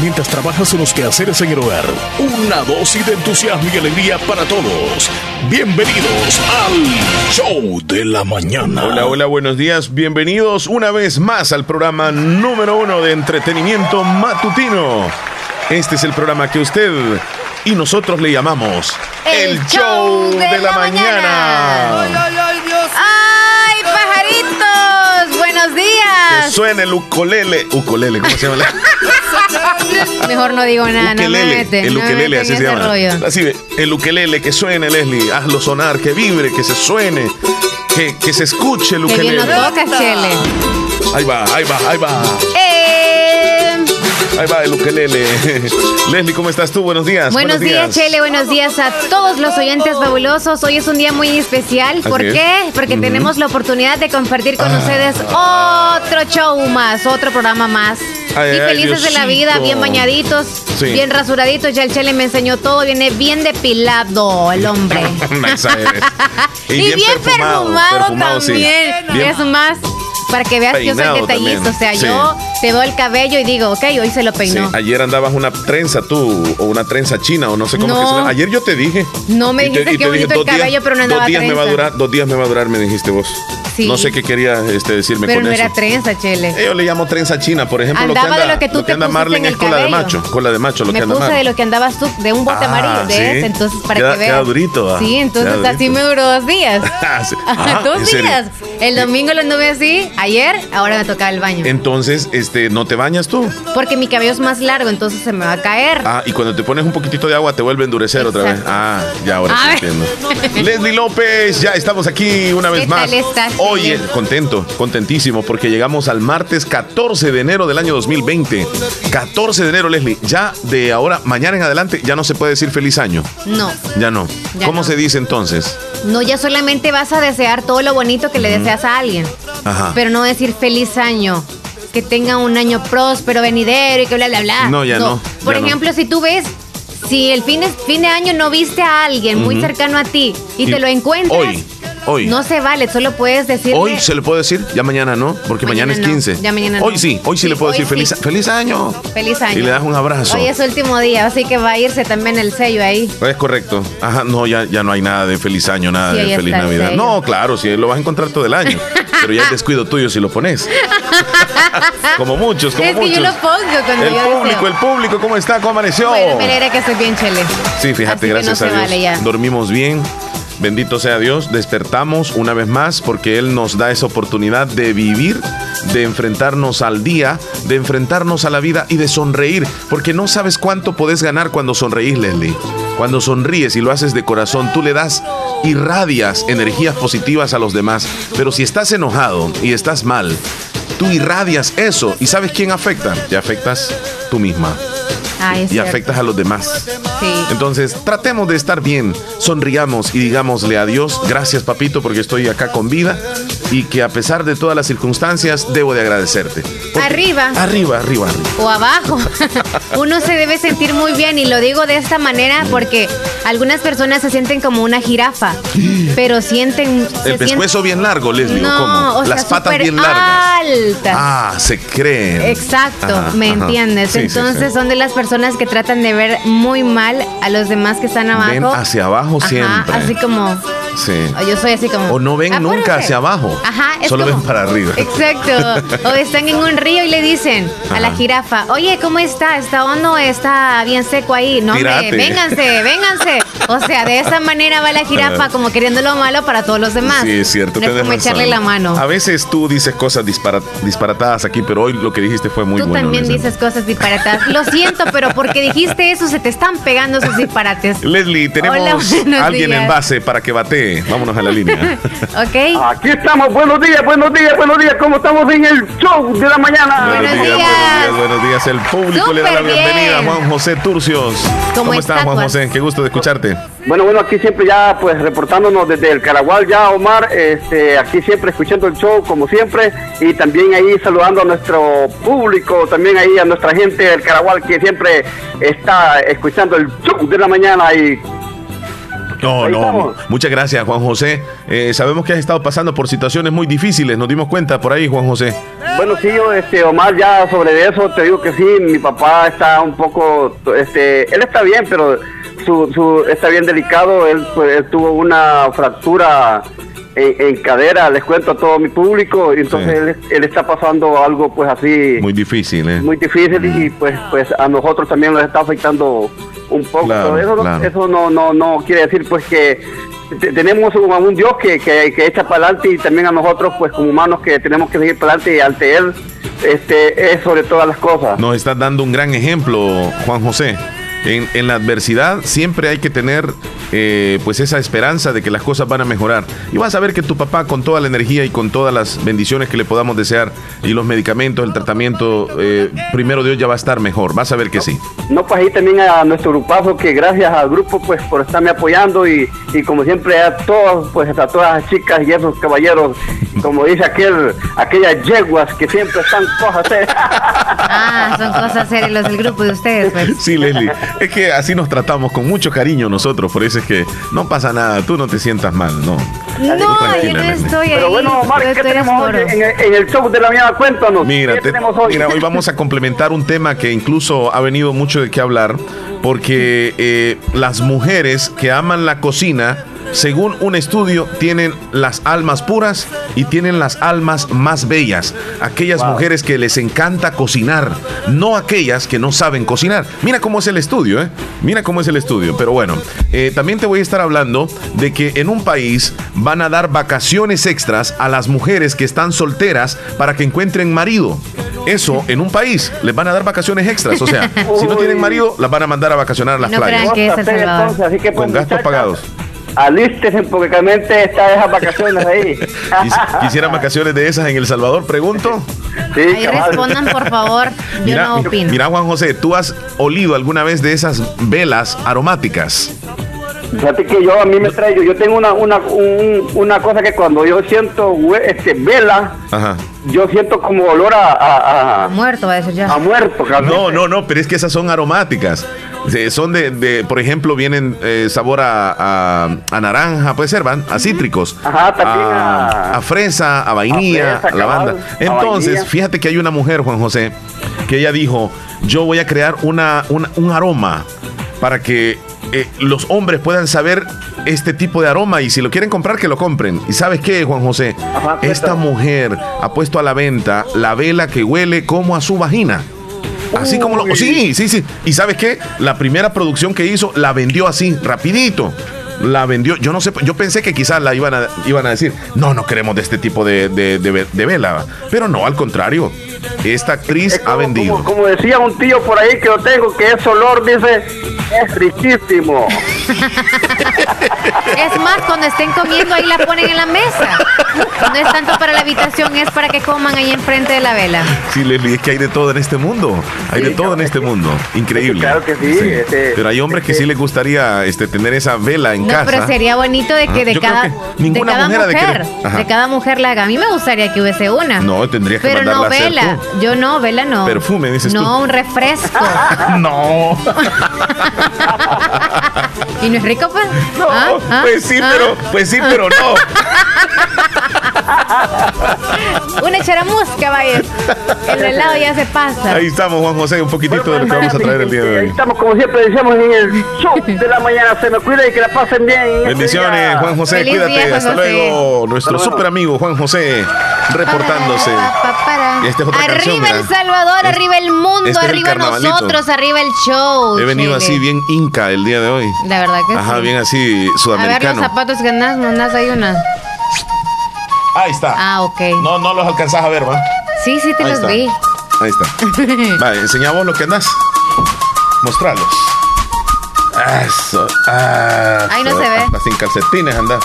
mientras trabajas en los quehaceres en el hogar. Una dosis de entusiasmo y alegría para todos. Bienvenidos al Show de la Mañana. Hola, hola, buenos días. Bienvenidos una vez más al programa número uno de entretenimiento matutino. Este es el programa que usted y nosotros le llamamos El, Show de, la, Mañana. ¡Ay, pajaritos! ¡Buenos días! Que suene el ukulele. Ukulele, ¿cómo se llama? Mejor no digo nada, no me meten. El no me ukelele, así se llama. rollo. Así ve, el ukelele, que suene, Leslie. Hazlo sonar, que vibre, que se suene. Que, que se escuche el Que bien ukelele. lo tocas, Chele. Ahí va, ahí va, ahí va. Eh, Ahí va el ukelele. Leslie, ¿cómo estás tú? Buenos días. buenos días, Chele. Buenos días a todos los oyentes fabulosos. Hoy es un día muy especial. ¿Por Así es. qué? Porque tenemos la oportunidad de compartir con ustedes otro show más, otro programa más. Ay, y ay, felices de la vida, bien bañaditos, Sí. bien rasuraditos. Ya el Chele me enseñó todo. Viene bien depilado el hombre. Y, bien, perfumado, perfumado, sí. también. Bien Es más, para que veas que yo soy peinado detallista. O sea, Sí. yo te veo el cabello y digo, ok, hoy se lo Sí, peinó. ayer andabas una trenza tú, o una trenza china, o no sé cómo No. que se llama. Ayer yo te dije. No me te- dijiste te dije, bonito el dos días- cabello, pero no andaba Dos días me va a trenza. durar, dos días me va a durar, me dijiste vos. Sí. No sé qué quería este, decirme Pero con no eso. era trenza, Chele. Yo le llamo trenza china, por ejemplo, lo que Andaba anda, de lo que tú lo que te anda pusiste Marlene en el es cola de cabello. macho, cola de macho, lo me que anda puse Marlene. de lo que andabas tú, de un bote Ah, amarillo, de sí. ese, entonces para Queda- que veas. queda durito, ah. Sí, entonces Queda así durito. me duró dos días. Ah, dos días. El domingo lo anduve así, ayer, ahora me tocaba el baño. Entonces, este, ¿no te bañas tú? Porque mi cabello es más largo, entonces se me va a caer. Ah, y cuando te pones un poquitito de agua te vuelve a endurecer otra vez. Ah, ya ahora sí entiendo. Leslie López, ya estamos aquí una vez ¿Qué más. tal estás, Oye, contento, contentísimo, porque llegamos al martes 14 de enero del año 2020. 14 de enero, Leslie. Ya de ahora, mañana en adelante, ya no se puede decir feliz año. No. Ya no. Ya ¿Cómo no. se dice entonces? No, ya solamente vas a desear todo lo bonito que le deseas a alguien. Ajá. Pero no decir feliz año. Que tenga un año próspero, venidero y que bla, bla, bla. No, ya no, Por ya no. ejemplo, si tú ves, si el fin de, fin de año no viste a alguien muy cercano a ti y, Y te lo encuentras, Hoy, hoy. no se vale, solo puedes decirle. Hoy se le puede decir, ya mañana no, porque mañana, Mañana es no, 15. ya mañana hoy no. sí, hoy sí, Sí, le puedo decir feliz, sí. feliz año. Feliz año. Y le das un abrazo. Hoy es su último día, así que va a irse también el sello ahí. Es correcto. Ajá, no, ya, ya no hay nada de feliz año, nada Sí, de feliz Navidad. No, claro, sí, lo vas a encontrar todo el año. pero ya es descuido tuyo si lo pones. como muchos, como es que muchos. yo lo pongo cuando el yo público, deseo. el público, ¿cómo está? ¿Cómo amaneció? Bueno, me alegra que estés bien, Chele. Sí, fíjate, Así gracias no a Dios. vale. Dormimos bien. Bendito sea Dios, despertamos una vez más porque Él nos da esa oportunidad de vivir, de enfrentarnos al día, de enfrentarnos a la vida y de sonreír, porque no sabes cuánto podés ganar cuando sonreís, Leslie. Cuando sonríes y lo haces de corazón, tú le das, irradias energías positivas a los demás. Pero si estás enojado y estás mal, tú irradias eso. ¿Y sabes quién afecta? Te afectas tú misma Es y cierto. afectas a los demás. Sí. Entonces, tratemos de estar bien, sonriamos y digámosle a Dios, gracias papito porque estoy acá con vida y que a pesar de todas las circunstancias debo de agradecerte. Porque- Arriba. Arriba, arriba, arriba. o abajo. Uno se debe sentir muy bien y lo digo de esta manera porque algunas personas se sienten como una jirafa, pero sienten El pescuezo bien largo, Leslie, ¿o No, cómo? o sea, Las patas bien largas. altas. Ah, se creen. Exacto, Ajá, ¿me ajá. entiendes? Sí, sí, Entonces sí. son de las personas que tratan de ver muy mal a los demás que están abajo. Ven hacia abajo Ajá, siempre. Así como, Sí. o yo soy así como. O no ven nunca hacia abajo. Ajá, es Solo como- ven para arriba. Exacto. O están en un río y le dicen a la jirafa, oye, ¿cómo está? ¿Está hondo? ¿Está bien seco ahí? No, hombre, vénganse, vénganse. O sea, de esa manera va la jirafa como queriendo lo malo para todos los demás. Sí, es cierto. No es como razón. echarle la mano. A veces tú dices cosas dispara- disparatadas aquí, pero hoy lo que dijiste fue muy Tú bueno. también Leslie. dices cosas disparatas. Lo siento, pero porque dijiste eso se te están pegando esos disparates. Leslie, tenemos Hola, alguien días. en base para que batee. Vámonos a la línea. ¿Ok? Aquí estamos, buenos días, buenos días, buenos días. ¿Cómo estamos en el show de la mañana? Buenos días. buenos días, buenos días. El público le da la bienvenida a. Juan José Turcios. Como estás, Juan. José? Qué gusto de escucharte. Bueno, bueno, aquí siempre ya, pues reportándonos desde el Caragual, ya Omar, este, aquí siempre escuchando el show, como siempre, y también ahí saludando a nuestro público, también ahí a nuestra gente del Caragual que siempre está escuchando el show de la mañana y No, no, muchas gracias, Juan José. Eh, sabemos que has estado pasando por situaciones muy difíciles, nos dimos cuenta por ahí, Juan José. Bueno, sí, yo, este, Omar, ya sobre eso te digo que sí, mi papá está un poco, este, él está bien, pero su, su está bien delicado, él, pues, él tuvo una fractura en, cadera, les cuento a todo mi público, y entonces él, está pasando algo pues así... Muy difícil, ¿eh? Muy difícil y pues pues a nosotros también nos está afectando un poco. eso, no, no, no quiere decir pues que tenemos un, un Dios que, que, que echa para adelante y también a nosotros pues como humanos que tenemos que seguir para adelante y ante Él este, es sobre todas las cosas. Nos está dando un gran ejemplo, Juan José. En, la adversidad siempre hay que tener eh, pues esa esperanza de que las cosas van a mejorar. Y vas a ver que tu papá con toda la energía y con todas las bendiciones que le podamos desear y los medicamentos, el tratamiento, eh, primero Dios ya va a estar mejor. Vas a ver que sí. No, pues ahí también a nuestro grupazo que gracias al grupo pues por estarme apoyando y, y como siempre a todos, pues a todas las chicas y esos caballeros, como dice aquel, aquellas yeguas que siempre están cosas serias. Ah, son cosas serias los del grupo de ustedes. Pues. Sí, Leslie, es que así nos tratamos con mucho cariño nosotros, por eso es que no pasa nada, tú no te sientas mal, no. No, yo no estoy Pero bueno, Omar, ¿qué tenemos hoy en el, show de la mañana? Cuéntanos. Mira, hoy? mira, hoy vamos a complementar un tema que incluso ha venido mucho de qué hablar, porque eh, las mujeres que aman la cocina según un estudio, tienen las almas puras y tienen las almas más bellas. Aquellas mujeres que les encanta cocinar, no aquellas que no saben cocinar. Mira cómo es el estudio, ¿eh? Mira cómo es el estudio. Pero bueno, eh, también te voy a estar hablando de que en un país van a dar vacaciones extras a las mujeres que están solteras para que encuentren marido. Eso en un país les van a dar vacaciones extras. O sea, si no tienen marido, las van a mandar a vacacionar a las playas. Con gastos pagados alístese porque realmente está esas vacaciones ahí. ¿Quisieran vacaciones de esas en El Salvador? Pregunto. Sí, ahí respondan, por favor. Yo mira, no opino. Mira, Juan José, ¿tú has olido alguna vez de esas velas aromáticas? Fíjate que yo a mí me traigo, yo tengo una una, una cosa que cuando yo siento este vela, yo siento como olor a, a, muerto, va a decir ya. A muerto, No, no, no, pero es que esas son aromáticas. Son de, de por ejemplo, vienen eh, sabor a, a, naranja, puede ser, van, a cítricos. Ajá, a, fresa, a vainilla, a, lavanda. Entonces, fíjate que hay una mujer, Juan José, que ella dijo, yo voy a crear una, un aroma para que eh, los hombres puedan saber este tipo de aroma y si lo quieren comprar, que lo compren. ¿Y sabes qué, Juan José? Esta mujer ha puesto a la venta la vela que huele como a su vagina. Así como lo... Sí, sí, sí. ¿Y sabes qué? La primera producción que hizo la vendió así, rapidito la vendió. Yo no sé, yo pensé que quizás la iban a, iban a decir, no, no queremos de este tipo de, de, vela. Pero no, al contrario. Esta actriz ha vendido. Como, decía un tío por ahí que yo tengo, que ese olor, dice, es riquísimo. es más, cuando estén comiendo ahí la ponen en la mesa. No es tanto para la habitación, es para que coman ahí enfrente de la vela. Sí, Leslie, es que hay de todo en este mundo. Hay de todo en este mundo. Increíble. Claro que sí. Este, pero hay hombres que sí les gustaría este, tener esa vela en no, pero sería bonito de que de cada, de cada mujer, de, cada mujer la haga. A mí me gustaría que hubiese una. No, tendría que Pero no vela. Yo no, vela no. Perfume, dices no, tú. No, un refresco. no. ¿Y no es rico, pues? No, ¿Ah? ¿Ah? Pues sí, ¿Ah? pero, pues sí, pero no. Una charamusca, vaya. El helado ya se pasa. Ahí estamos, Juan José, un poquitito de lo que vamos a traer el día de hoy. Ahí estamos, como siempre decíamos, en el show de la mañana. Se me cuida y que la pasen bien. Este Bendiciones, Juan José, cuídate. Hasta luego. Nuestro super amigo Juan José reportándose. Este arriba El Salvador, arriba el mundo, este arriba nosotros, arriba el show. He venido así bien inca el día de hoy. La verdad que Ajá, bien así sudamericano. Los zapatos que andas, no andas ahí una. Ahí está. Ah, ok. No, no los alcanzas a ver, ¿va? Sí, sí te los vi. Ahí está. vale, enseñamos lo que andas. Mostrarlos. Eso. Ahí no se ve. Hasta sin calcetines andas.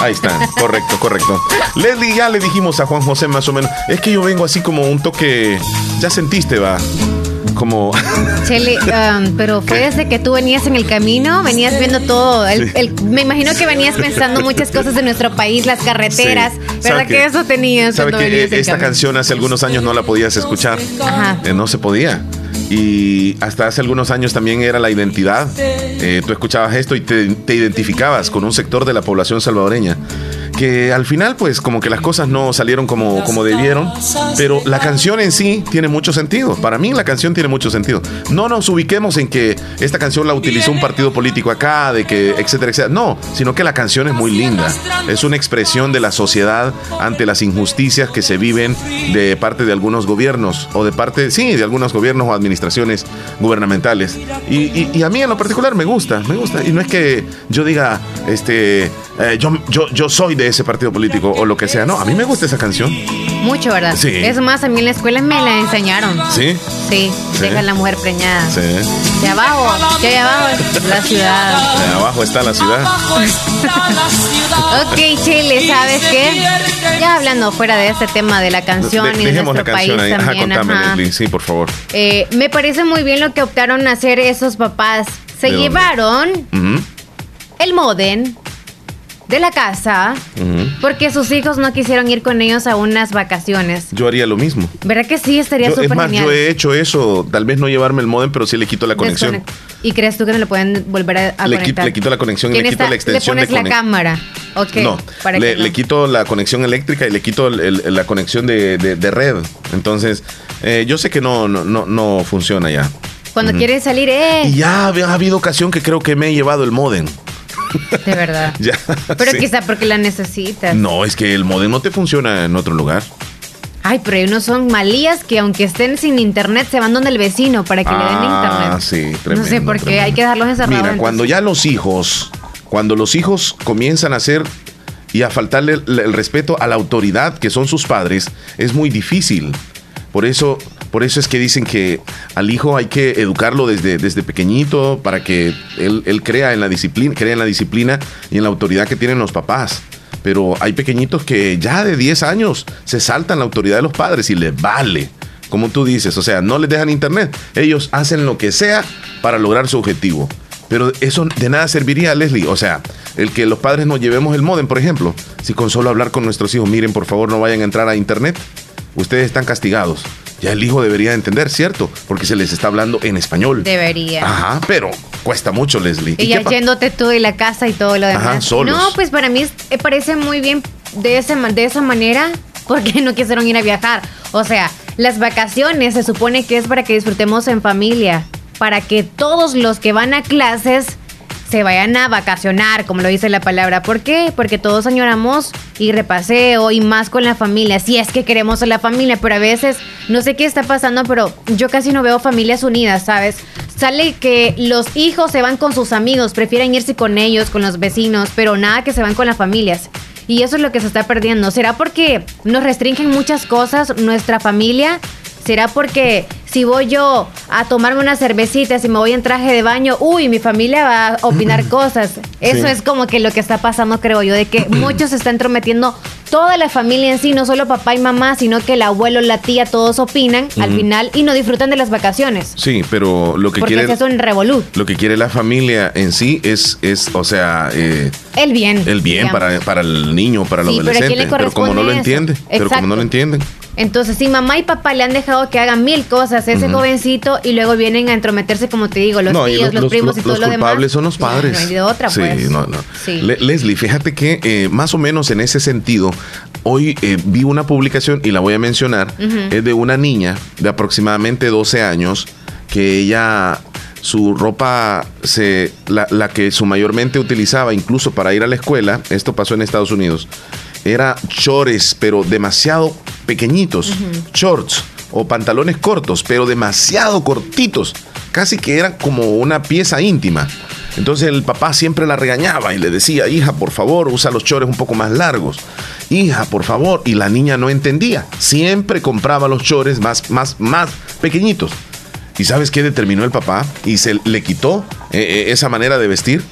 Ahí están, correcto, correcto. Leslie, ya le dijimos a Juan José más o menos. Es que yo vengo así como un toque. Ya sentiste, va como... Chele, um, pero fue desde que tú venías en el camino, venías viendo todo. me imagino que venías pensando muchas cosas de nuestro país, las carreteras, ¿verdad que, eso tenías? ¿Sabe que esta canción hace algunos años no la podías escuchar? Ajá. Eh, no se podía. y hasta hace algunos años también era la identidad. Eh, tú escuchabas esto y te, te identificabas con un sector de la población salvadoreña que al final pues como que las cosas no salieron como, como debieron, pero la canción en sí tiene mucho sentido. Para mí la canción tiene mucho sentido. No nos ubiquemos en que esta canción la utilizó un partido político acá, de que etcétera, etcétera. No, sino que la canción es muy linda. Es una expresión de la sociedad ante las injusticias que se viven de parte de algunos gobiernos o de parte, sí, de algunos gobiernos o administraciones gubernamentales. Y, a mí en lo particular me gusta, me gusta. Y no es que yo diga, este, eh, yo, yo, yo soy de ese partido político o lo que sea. No, a mí me gusta esa canción. Mucho, ¿verdad? Sí. Es más, a mí en la escuela me la enseñaron. ¿Sí? Sí, deja a la mujer preñada. Sí. De abajo, que hay abajo la ciudad. De abajo está la ciudad. ok, Chile, ¿sabes qué? Ya hablando fuera de este tema de la canción y de nuestro país también. Ajá, contame, Sí, por favor. Eh, me parece muy bien lo que optaron a hacer esos papás. Se llevaron el modem de la casa porque sus hijos no quisieron ir con ellos a unas vacaciones. Yo haría lo mismo. ¿Verdad que sí? Estaría súper Es más, yo he hecho eso. Tal vez no llevarme el modem, pero sí le quito la conexión. ¿Y crees tú que me lo pueden volver a, le conectar? le quito la conexión y le quito la extensión le pones la cámara. Okay, no, le, quito la conexión eléctrica y le quito la conexión de, red. Entonces, eh, yo sé que no, no, no, funciona ya. Cuando quieres salir, eh. Y ya ha habido ocasión que creo que me he llevado el modem. De verdad. pero quizá porque la necesitas. No, es que el modem no te funciona en otro lugar. Ay, pero hay unos son malías que aunque estén sin internet se van donde el vecino para que le den ah, internet. sí, tremendo. No sé por qué hay que dejarlos encerrados. Mira, cuando ya los hijos, cuando los hijos comienzan a hacer y a faltarle el respeto a la autoridad que son sus padres, es muy difícil. Por eso por eso es que dicen que al hijo hay que educarlo desde, desde pequeñito para que él, crea en la disciplina, crea en la disciplina y en la autoridad que tienen los papás. Pero hay pequeñitos que ya de 10 años se saltan la autoridad de los padres y les vale. Como tú dices, o sea, no les dejan internet. Ellos hacen lo que sea para lograr su objetivo. Pero eso de nada serviría, Leslie. O sea, el que los padres nos llevemos el modem, por ejemplo. Si con solo hablar con nuestros hijos, miren, por favor, no vayan a entrar a internet. Ustedes están castigados ya el hijo debería entender, ¿cierto? Porque se les está hablando en español. Debería. Ajá, pero cuesta mucho, Leslie. Y, ya yéndote tú de la casa y todo lo demás. Ajá, solos. No, pues para mí me parece muy bien de, ese, de esa manera porque no quisieron ir a viajar. O sea, las vacaciones se supone que es para que disfrutemos en familia, para que todos los que van a clases se vayan a vacacionar, como lo dice la palabra. ¿Por qué? Porque todos añoramos ir repaseo y más con la familia, si es que queremos a la familia, pero a veces no sé qué está pasando, pero yo casi no veo familias unidas, ¿sabes? Sale que los hijos se van con sus amigos, prefieren irse con ellos, con los vecinos, pero nada que se van con las familias. Y eso es lo que se está perdiendo. ¿Será porque nos restringen muchas cosas nuestra familia? ¿Será porque si voy yo a tomarme una cervecita, si me voy en traje de baño, uy, mi familia va a opinar cosas? Eso es como que lo que está pasando, creo yo, de que muchos se están entrometiendo toda la familia en sí, no solo papá y mamá, sino que el abuelo, la tía, todos opinan al final y no disfrutan de las vacaciones. Sí, pero lo que Porque quiere. es un revolut. Lo que quiere la familia en sí es, es o sea. Eh, el bien. El bien para, para, el niño, para el adolescente. Pero, como no lo entiende. Pero como no lo entienden. Entonces, si mamá y papá le han dejado que hagan mil cosas a ese jovencito y luego vienen a entrometerse, como te digo, los tíos, los, primos y todo lo demás. Los culpables son los padres. No, hay de otra, sí, pues. No, no. Leslie, fíjate que eh, más o menos en ese sentido, hoy eh, vi una publicación y la voy a mencionar, es de una niña de aproximadamente 12 años que ella su ropa, se, la, la, que su mayormente utilizaba incluso para ir a la escuela, esto pasó en Estados Unidos, era chores, pero demasiado pequeñitos, shorts o pantalones cortos, pero demasiado cortitos, casi que eran como una pieza íntima. Entonces el papá siempre la regañaba y le decía, hija, por favor, usa los chores un poco más largos. Hija, por favor. Y la niña no entendía. Siempre compraba los chores más, más, más pequeñitos. ¿Y sabes qué determinó el papá? Y se le quitó eh, eh, esa manera de vestir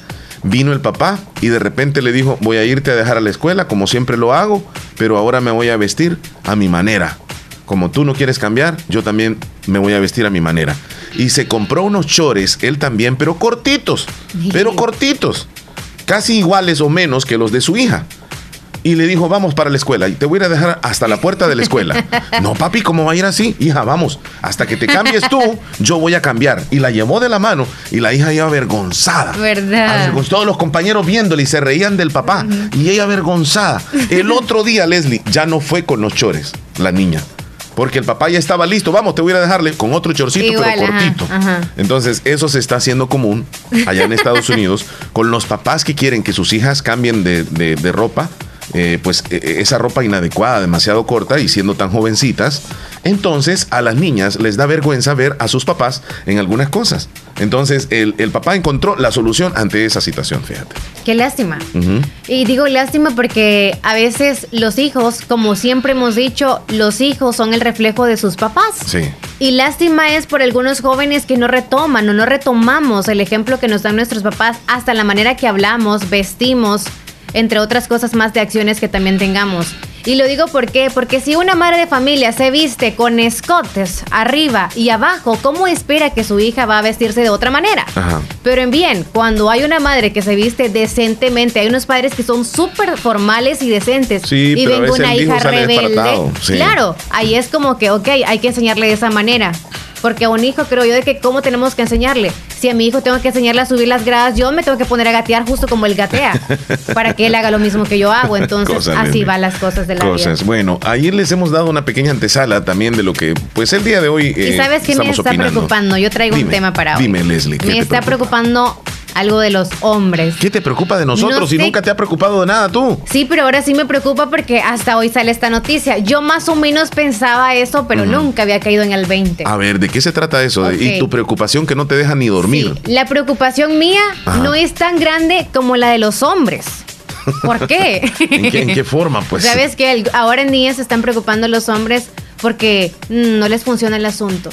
Vino el papá y de repente le dijo, voy a irte a dejar a la escuela como siempre lo hago, pero ahora me voy a vestir a mi manera. Como tú no quieres cambiar, yo también me voy a vestir a mi manera. Y se compró unos chores, él también, pero cortitos, pero cortitos, casi iguales o menos que los de su hija. Y le dijo, vamos para la escuela y te voy a dejar hasta la puerta de la escuela. no, papi, ¿cómo va a ir así? Hija, vamos, hasta que te cambies tú, yo voy a cambiar. Y la llevó de la mano y la hija iba avergonzada. ¿Verdad? Todos los compañeros viéndole y se reían del papá y ella avergonzada. El otro día, Leslie, ya no fue con los chores, la niña. Porque el papá ya estaba listo, vamos, te voy a dejarle con otro chorcito, pero cortito. Entonces, eso se está haciendo común allá en Estados Unidos con los papás que quieren que sus hijas cambien de, de ropa eh, pues e, e, esa ropa inadecuada, demasiado corta y siendo tan jovencitas, entonces a las niñas les da vergüenza ver a sus papás en algunas cosas. Entonces el, papá encontró la solución ante esa situación, fíjate. Qué lástima. Y digo lástima porque a veces los hijos, como siempre hemos dicho, los hijos son el reflejo de sus papás. Sí. Y lástima es por algunos jóvenes que no retoman o no retomamos el ejemplo que nos dan nuestros papás hasta la manera que hablamos, vestimos, entre otras cosas más de acciones que también tengamos. Y lo digo por qué, porque si una madre de familia se viste con escotes arriba y abajo, ¿cómo espera que su hija va a vestirse de otra manera? Pero en bien, cuando hay una madre que se viste decentemente, hay unos padres que son súper formales y decentes y ven una hija rebelde, claro, ahí es como que, ok, hay que enseñarle de esa manera. Porque a un hijo creo yo de que cómo tenemos que enseñarle. Si a mi hijo tengo que enseñarle a subir las gradas, yo me tengo que poner a gatear justo como él gatea. para que él haga lo mismo que yo hago. Entonces, así van las cosas de la cosas. Bueno, ayer les hemos dado una pequeña antesala también de lo que, pues el día de hoy. ¿Y sabes qué me está preocupando? Yo traigo un tema para hoy. Dime, Leslie. Me está preocupando algo de los hombres. ¿Qué te preocupa de nosotros y nunca te ha preocupado de nada tú? Sí, pero ahora sí me preocupa porque hasta hoy sale esta noticia. Yo más o menos pensaba eso, pero nunca había caído en el 20. A ver, ¿de qué se trata eso? Y tu preocupación que no te deja ni dormir. La preocupación mía no es tan grande como la de los hombres. ¿Por qué? ¿En, qué, forma? Pues sabes que ahora en día se están preocupando los hombres porque mm, no les funciona el asunto.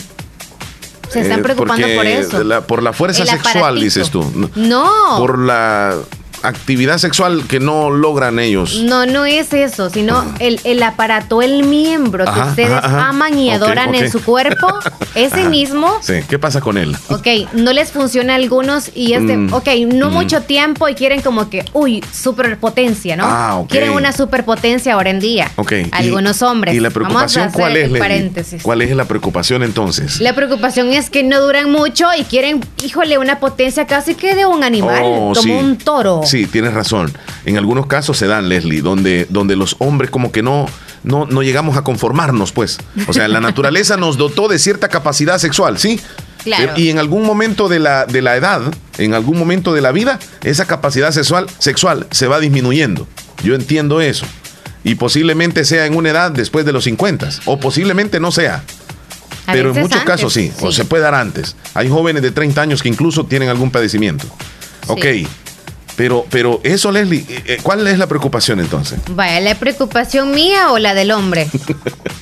Se están eh, preocupando por eso. por la fuerza sexual, dices tú. No. Por la actividad sexual que no logran ellos. No, no es eso, sino el, el, aparato, el miembro que ustedes aman y adoran en su cuerpo, ese mismo. Sí, ¿qué pasa con él? Ok, no les funciona a algunos y es de, mm, ok, no mm. mucho tiempo y quieren como que, uy, superpotencia, ¿no? Ah, quieren una superpotencia ahora en día. Ok. Algunos hombres. ¿Y la preocupación cuál es, paréntesis. ¿Cuál es la preocupación entonces? La preocupación es que no duran mucho y quieren, híjole, una potencia casi que de un animal, oh, como un toro. Sí, tienes razón. En algunos casos se dan, Leslie, donde, donde los hombres como que no, no, no llegamos a conformarnos, pues. O sea, la naturaleza nos dotó de cierta capacidad sexual, ¿sí? Claro. Y en algún momento de la, de la edad, en algún momento de la vida, esa capacidad sexual, sexual se va disminuyendo. Yo entiendo eso. Y posiblemente sea en una edad después de los 50, o posiblemente no sea. Pero en muchos casos sí, o se puede dar antes. Hay jóvenes de 30 años que incluso tienen algún padecimiento. Ok, pero, pero eso, Leslie, eh, eh, ¿cuál es la preocupación entonces? Vaya, ¿la preocupación mía o la del hombre?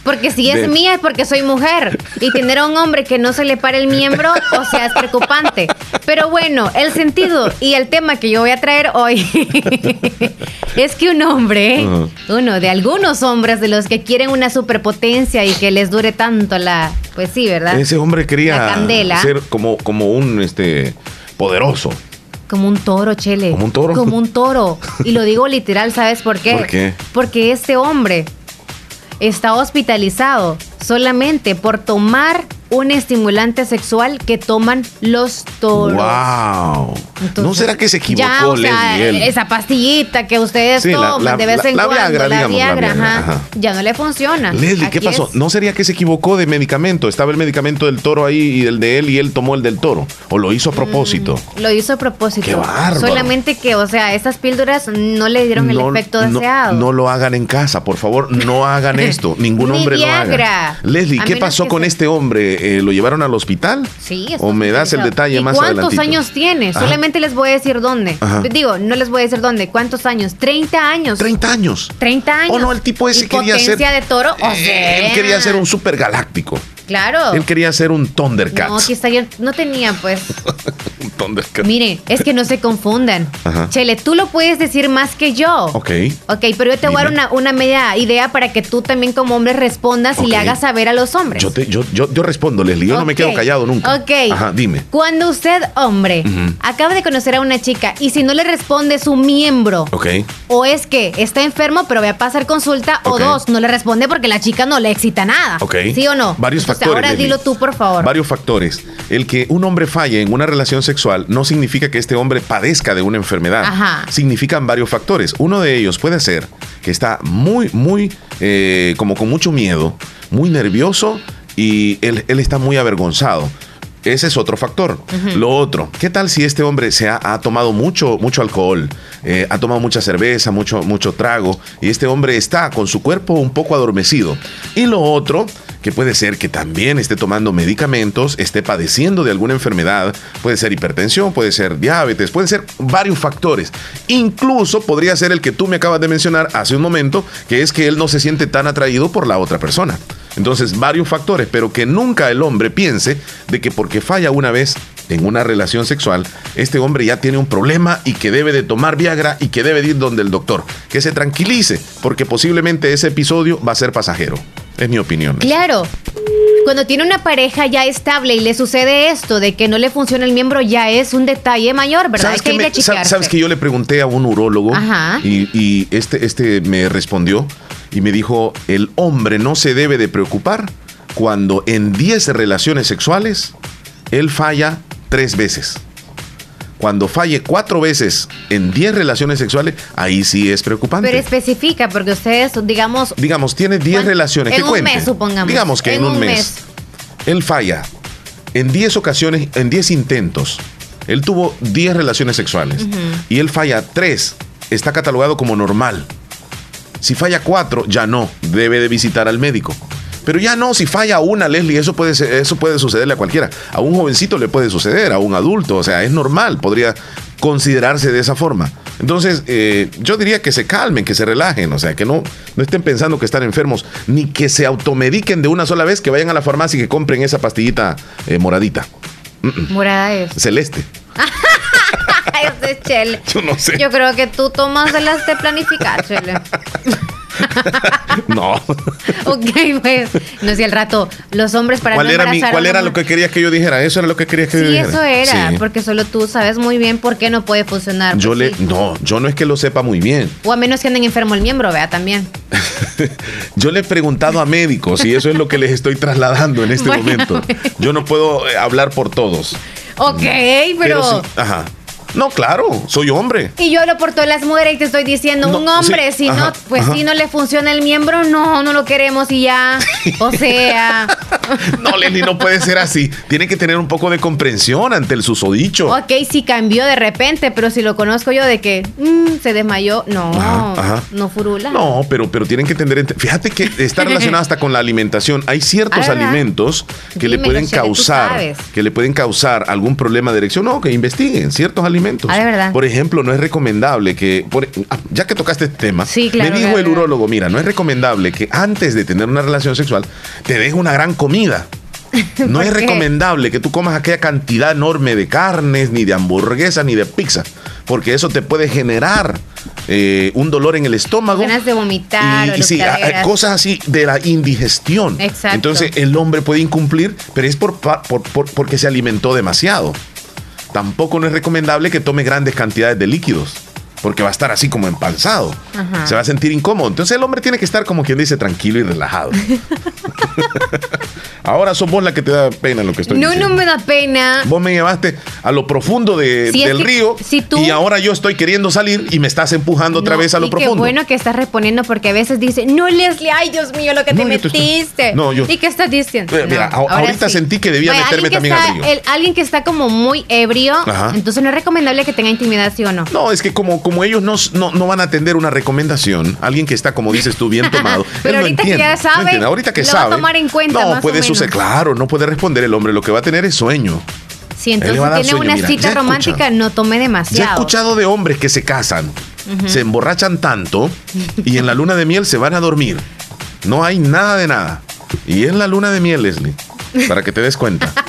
Porque si es mía es porque soy mujer. Y tener a un hombre que no se le pare el miembro, o sea, es preocupante. Pero bueno, el sentido y el tema que yo voy a traer hoy es que un hombre, uno de algunos hombres de los que quieren una superpotencia y que les dure tanto la, pues sí, ¿verdad? Ese hombre quería ser como, como un este poderoso. Como un toro, Chele. Como un toro. Como un toro. Y lo digo literal, ¿sabes por qué? ¿Por qué? Porque este hombre está hospitalizado solamente por tomar un estimulante sexual que toman los toros. ¡Wow! ¿No será que se equivocó, ya, Esa pastillita que ustedes toman de vez en cuando, Viagra, la Viagra, ya no le funciona. Leslie, ¿qué pasó? ¿No sería que se equivocó de medicamento? Estaba el medicamento del toro ahí y el de él y él tomó el del toro. ¿O lo hizo a propósito? Mm, lo hizo a propósito. ¡Qué bárbaro! Solamente que, o sea, esas píldoras no le dieron el efecto deseado. No lo hagan en casa, por favor, no hagan esto. Ningún hombre lo haga. Leslie, ¿qué pasó con este hombre? Eh, ¿lo llevaron al hospital? Sí. ¿O me das el detalle más adelante? ¿Cuántos años tiene? Solamente les voy a decir dónde. Digo, no les voy a decir dónde. ¿Cuántos años? 30 años. 30 años. 30 años. Oh, no, el tipo ese quería ser... de toro? O eh, Él quería ser un super galáctico. Claro. Él quería ser un Thundercat. No, quizá yo no tenía, pues. Mire, es que no se confundan. Chele, tú lo puedes decir más que yo. Ok. Ok, pero yo te voy a dar una, una, media idea para que tú también como hombre respondas y le hagas saber a los hombres. Yo, te, yo, yo, yo respondo, Leslie. Yo no me quedo callado nunca. Ok. Ajá, dime. Cuando usted, hombre, acaba de conocer a una chica y si no le responde su miembro. Ok. O es que está enfermo pero voy a pasar consulta. O dos, no le responde porque la chica no le excita nada. Ok. ¿Sí o no? Varios factores. Ahora dilo tú, por favor. Varios factores. El que un hombre falle en una relación sexual no significa que este hombre padezca de una enfermedad. Ajá. Significan varios factores. Uno de ellos puede ser que está muy, muy, eh, como con mucho miedo, muy nervioso y él, está muy avergonzado. Ese es otro factor. Lo otro, ¿qué tal si este hombre se ha, tomado mucho, mucho alcohol, eh, ha tomado mucha cerveza, mucho, mucho trago, y este hombre está con su cuerpo un poco adormecido? Y lo otro, que puede ser que también esté tomando medicamentos, esté padeciendo de alguna enfermedad, puede ser hipertensión, puede ser diabetes, pueden ser varios factores. Incluso podría ser el que tú me acabas de mencionar hace un momento, que es que él no se siente tan atraído por la otra persona. Entonces, varios factores, pero que nunca el hombre piense de que porque falla una vez en una relación sexual, este hombre ya tiene un problema y que debe de tomar Viagra y que debe de ir donde el doctor. Que se tranquilice, porque posiblemente ese episodio va a ser pasajero. Es mi opinión. Claro. Cuando tiene una pareja ya estable y le sucede esto de que no le funciona el miembro, ya es un detalle mayor, ¿verdad? ¿Sabes, que, ¿sabes que yo le pregunté a un urólogo y, y este, este me respondió y me dijo, el hombre no se debe de preocupar cuando en 10 relaciones sexuales él falla tres veces. Cuando falle cuatro veces en 10 relaciones sexuales, ahí sí es preocupante. Pero especifica, porque ustedes, digamos... Digamos, tiene 10 relaciones. En un mes, supongamos. Digamos que en, un, mes, Él falla en 10 ocasiones, en 10 intentos. Él tuvo 10 relaciones sexuales y él falla 3. Está catalogado como normal. Si falla 4, ya no. Debe de visitar al médico. Pero ya no, si falla una, Leslie, eso puede, eso puede sucederle a cualquiera. A un jovencito le puede suceder, a un adulto, o sea, es normal, podría considerarse de esa forma. Entonces, eh, yo diría que se calmen, que se relajen, o sea, que no, no estén pensando que están enfermos, ni que se automediquen de una sola vez, que vayan a la farmacia y que compren esa pastillita eh, moradita. Morada es. Celeste. es Chele. Yo no sé. Yo creo que tú tomas las de planificar, Chele. no. ok, pues. No sé, al rato, los hombres para ¿Cuál era, ¿cuál era lo que querías que yo dijera? Eso era lo que querías que yo dijera. Sí, eso era. Porque solo tú sabes muy bien por qué no puede funcionar. Yo pues le. No, yo no es que lo sepa muy bien. O a menos que anden enfermo el miembro, vea, también. yo le he preguntado a médicos y eso es lo que les estoy trasladando en este momento. Yo no puedo eh, hablar por todos. Ok, pero. ajá. No, claro, soy hombre. Y yo lo por todas las mujeres y te estoy diciendo, un hombre, si no, pues si no le funciona el miembro, no, no lo queremos y ya. O sea. no, Leslie, no puede ser así. Tiene que tener un poco de comprensión ante el susodicho. Ok, si cambió de repente, pero si lo conozco yo de que mm, se desmayó, no, no furula. No, pero, pero tienen que entender. Fíjate que está relacionado hasta con la alimentación. Hay ciertos alimentos que le pueden causar, que le pueden causar algún problema de erección. No, que investiguen ciertos alimentos Ah, por ejemplo, no es recomendable que, ah, ya que tocaste este tema, me dijo el urólogo, mira, no es recomendable que antes de tener una relación sexual te dejes una gran comida. No es recomendable que tú comas aquella cantidad enorme de carnes, ni de hamburguesas, ni de pizza, porque eso te puede generar eh, un dolor en el estómago. Ganas de vomitar. Y, sí, cosas así de la indigestión. Exacto. Entonces el hombre puede incumplir, pero es por, porque se alimentó demasiado tampoco no es recomendable que tome grandes cantidades de líquidos, porque va a estar así como empanzado. Se va a sentir incómodo. Entonces el hombre tiene que estar como quien dice tranquilo y relajado. Ahora sos vos la que te da pena lo que estoy no, diciendo. No, no me da pena. Vos me llevaste a lo profundo del río y ahora yo estoy queriendo salir y me estás empujando otra vez a lo profundo. Qué bueno que estás respondiendo porque a veces dice, no Leslie, ay Dios mío, lo que te metiste. No, yo... ¿Y qué estás diciendo? Eh, mira, ahorita sentí que debía meterme también al río. alguien que está como muy ebrio, entonces no es recomendable que tenga intimidad, ¿sí o no? No, es que como, como ellos no, no, van a atender una recomendación, alguien que está, como dices tú, bien tomado. Pero ahorita que ya sabe, ahorita que lo sabe. Va a tomar en cuenta. No, puede suceder, claro, no puede responder el hombre, lo que va a tener es sueño. Si entonces tiene una cita romántica, no tome demasiado. Ya he escuchado de hombres que se casan, se emborrachan tanto y en la luna de miel se van a dormir. No hay nada de nada. Y es la luna de miel, Leslie, para que te des cuenta.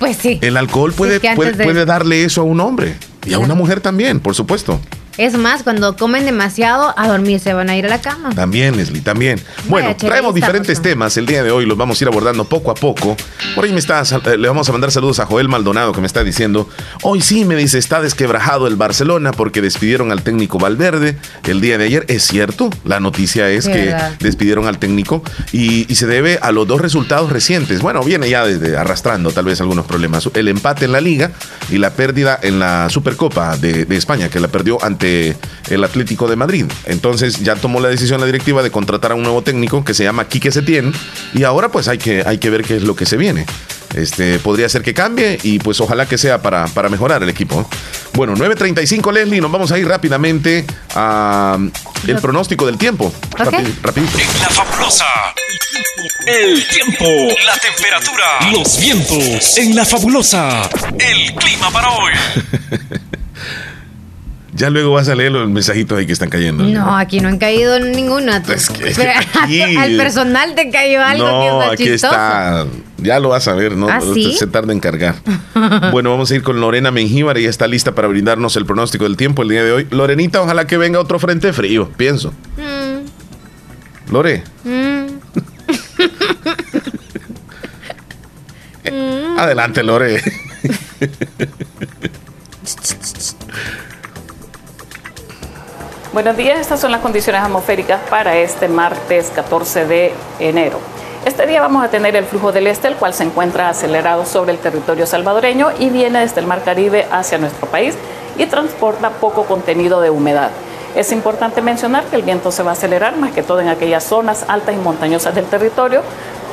Pues sí. El alcohol puede, Es que puede, antes de- puede darle eso a un hombre y a una mujer también, por supuesto. Es más, cuando comen demasiado, a dormir se van a ir a la cama. También, Leslie, también. Bueno, Vaya, traemos diferentes temas el día de hoy, los vamos a ir abordando poco a poco. Por ahí me está, eh, le vamos a mandar saludos a Joel Maldonado que me está diciendo, hoy sí me dice, está desquebrajado el Barcelona porque despidieron al técnico Valverde el día de ayer. Es cierto, la noticia es que verdad. despidieron al técnico y, y se debe a los dos resultados recientes. Bueno, viene ya desde arrastrando tal vez algunos problemas. El empate en la liga y la pérdida en la Supercopa de, de España, que la perdió ante el Atlético de Madrid. Entonces ya tomó la decisión la directiva de contratar a un nuevo técnico que se llama Quique Setién y ahora pues hay que, hay que ver qué es lo que se viene. Este, podría ser que cambie y pues ojalá que sea para, para mejorar el equipo. Bueno, 9.35 Leslie, nos vamos a ir rápidamente a el pronóstico del tiempo. Ok. Rapi- rapidito. En la fabulosa. El tiempo, la temperatura, los vientos. En la fabulosa. El clima para hoy. Ya luego vas a leer los mensajitos ahí que están cayendo. No, aquí no han caído ninguno. Es que Pero aquí- al personal te cayó algo no, que está aquí chistoso. está. Ya lo vas a ver, ¿no? ¿Ah, sí? Se tarda en cargar. bueno, vamos a ir con Lorena Mengíbar. Ella está lista para brindarnos el pronóstico del tiempo el día de hoy. Lorenita, ojalá que venga otro frente frío, pienso. Mm, Lore, mm. adelante, Lore. Buenos días, estas son las condiciones atmosféricas para este martes 14 de enero. Este día vamos a tener el flujo del este, el cual se encuentra acelerado sobre el territorio salvadoreño y viene desde el Mar Caribe hacia nuestro país y transporta poco contenido de humedad. Es importante mencionar que el viento se va a acelerar más que todo en aquellas zonas altas y montañosas del territorio,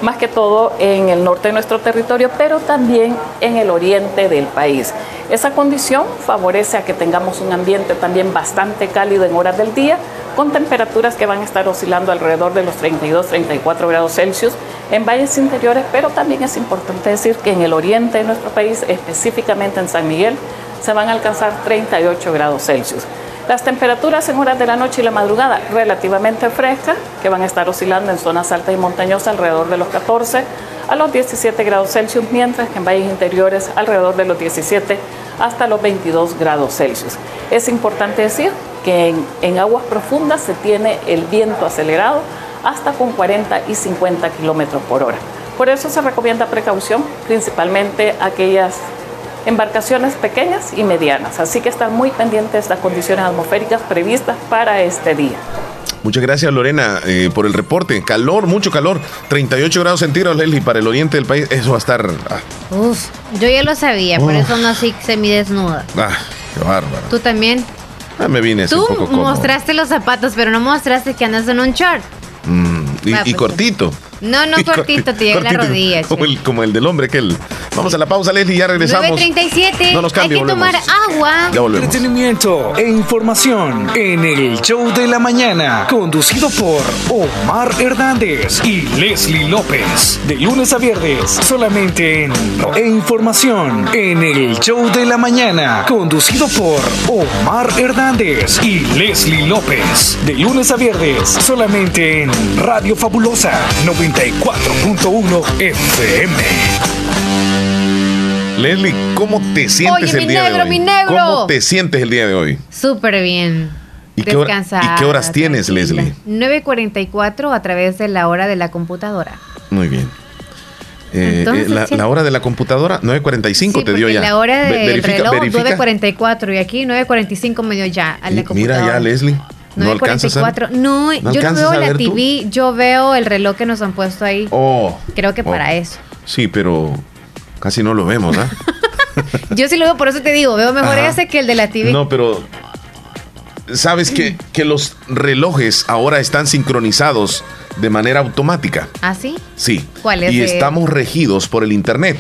más que todo en el norte de nuestro territorio, pero también en el oriente del país. Esa condición favorece a que tengamos un ambiente también bastante cálido en horas del día, con temperaturas que van a estar oscilando alrededor de los 32-34 grados Celsius en valles interiores, pero también es importante decir que en el oriente de nuestro país, específicamente en San Miguel, se van a alcanzar 38 grados Celsius. Las temperaturas en horas de la noche y la madrugada relativamente frescas, que van a estar oscilando en zonas altas y montañosas alrededor de los 14 a los 17 grados Celsius, mientras que en valles interiores alrededor de los 17 hasta los 22 grados Celsius. Es importante decir que en, aguas profundas se tiene el viento acelerado hasta con 40 y 50 kilómetros por hora. Por eso se recomienda precaución, principalmente aquellas embarcaciones pequeñas y medianas. Así que están muy pendientes de estas condiciones atmosféricas previstas para este día. Muchas gracias, Lorena, eh, por el reporte. Calor, mucho calor. 38 grados centígrados, Leslie, para el oriente del país. Eso va a estar. Ah, Uf, yo ya lo sabía, por Uf. eso no así semidesnuda. ah, qué bárbaro. Tú también. Ah, me vine Tú un poco mostraste los zapatos, pero no mostraste que andas en un short. Mm, y, Ah, y pues, cortito. No, no cortito, te llega la rodilla, Como el, como el del hombre aquel. Vamos a la pausa, Leslie, ya regresamos. 9.37. No nos cambie, Hay que volvemos. tomar agua. Ya volvemos. Entretenimiento e información en el show de la mañana, conducido por Omar Hernández y Leslie López. De lunes a viernes, solamente en e información en el show de la mañana, conducido por Omar Hernández y Leslie López. De lunes a viernes, solamente en Radio Fabulosa 94.1 FM. Leslie, ¿cómo te sientes Oye, el mi día negro, de hoy? mi negro. ¿Cómo te sientes el día de hoy? Súper bien. ¿Y qué hora- Descansada, y qué horas tienes. Leslie? 9.44 a través de la hora de la computadora. Muy bien. Eh, Entonces, eh, la, sí. la hora de la computadora, 9.45 Sí, te dio ya. la hora del verifica- reloj verifica. 9.44 y aquí 9.45 me dio ya a la Y Mira computadora. ya, Leslie. No alcanzas a 9.44. No, yo no veo la tú? TV, yo veo el reloj que nos han puesto ahí. Oh. Creo que oh. para eso. Sí, pero casi no lo vemos, ¿ah? Yo sí lo veo, por eso te digo, veo mejor Ajá. ese que el de la TV. No, pero sabes que, que los relojes ahora están sincronizados de manera automática. ¿Ah, sí? Sí. ¿Cuál es Y estamos regidos por el internet.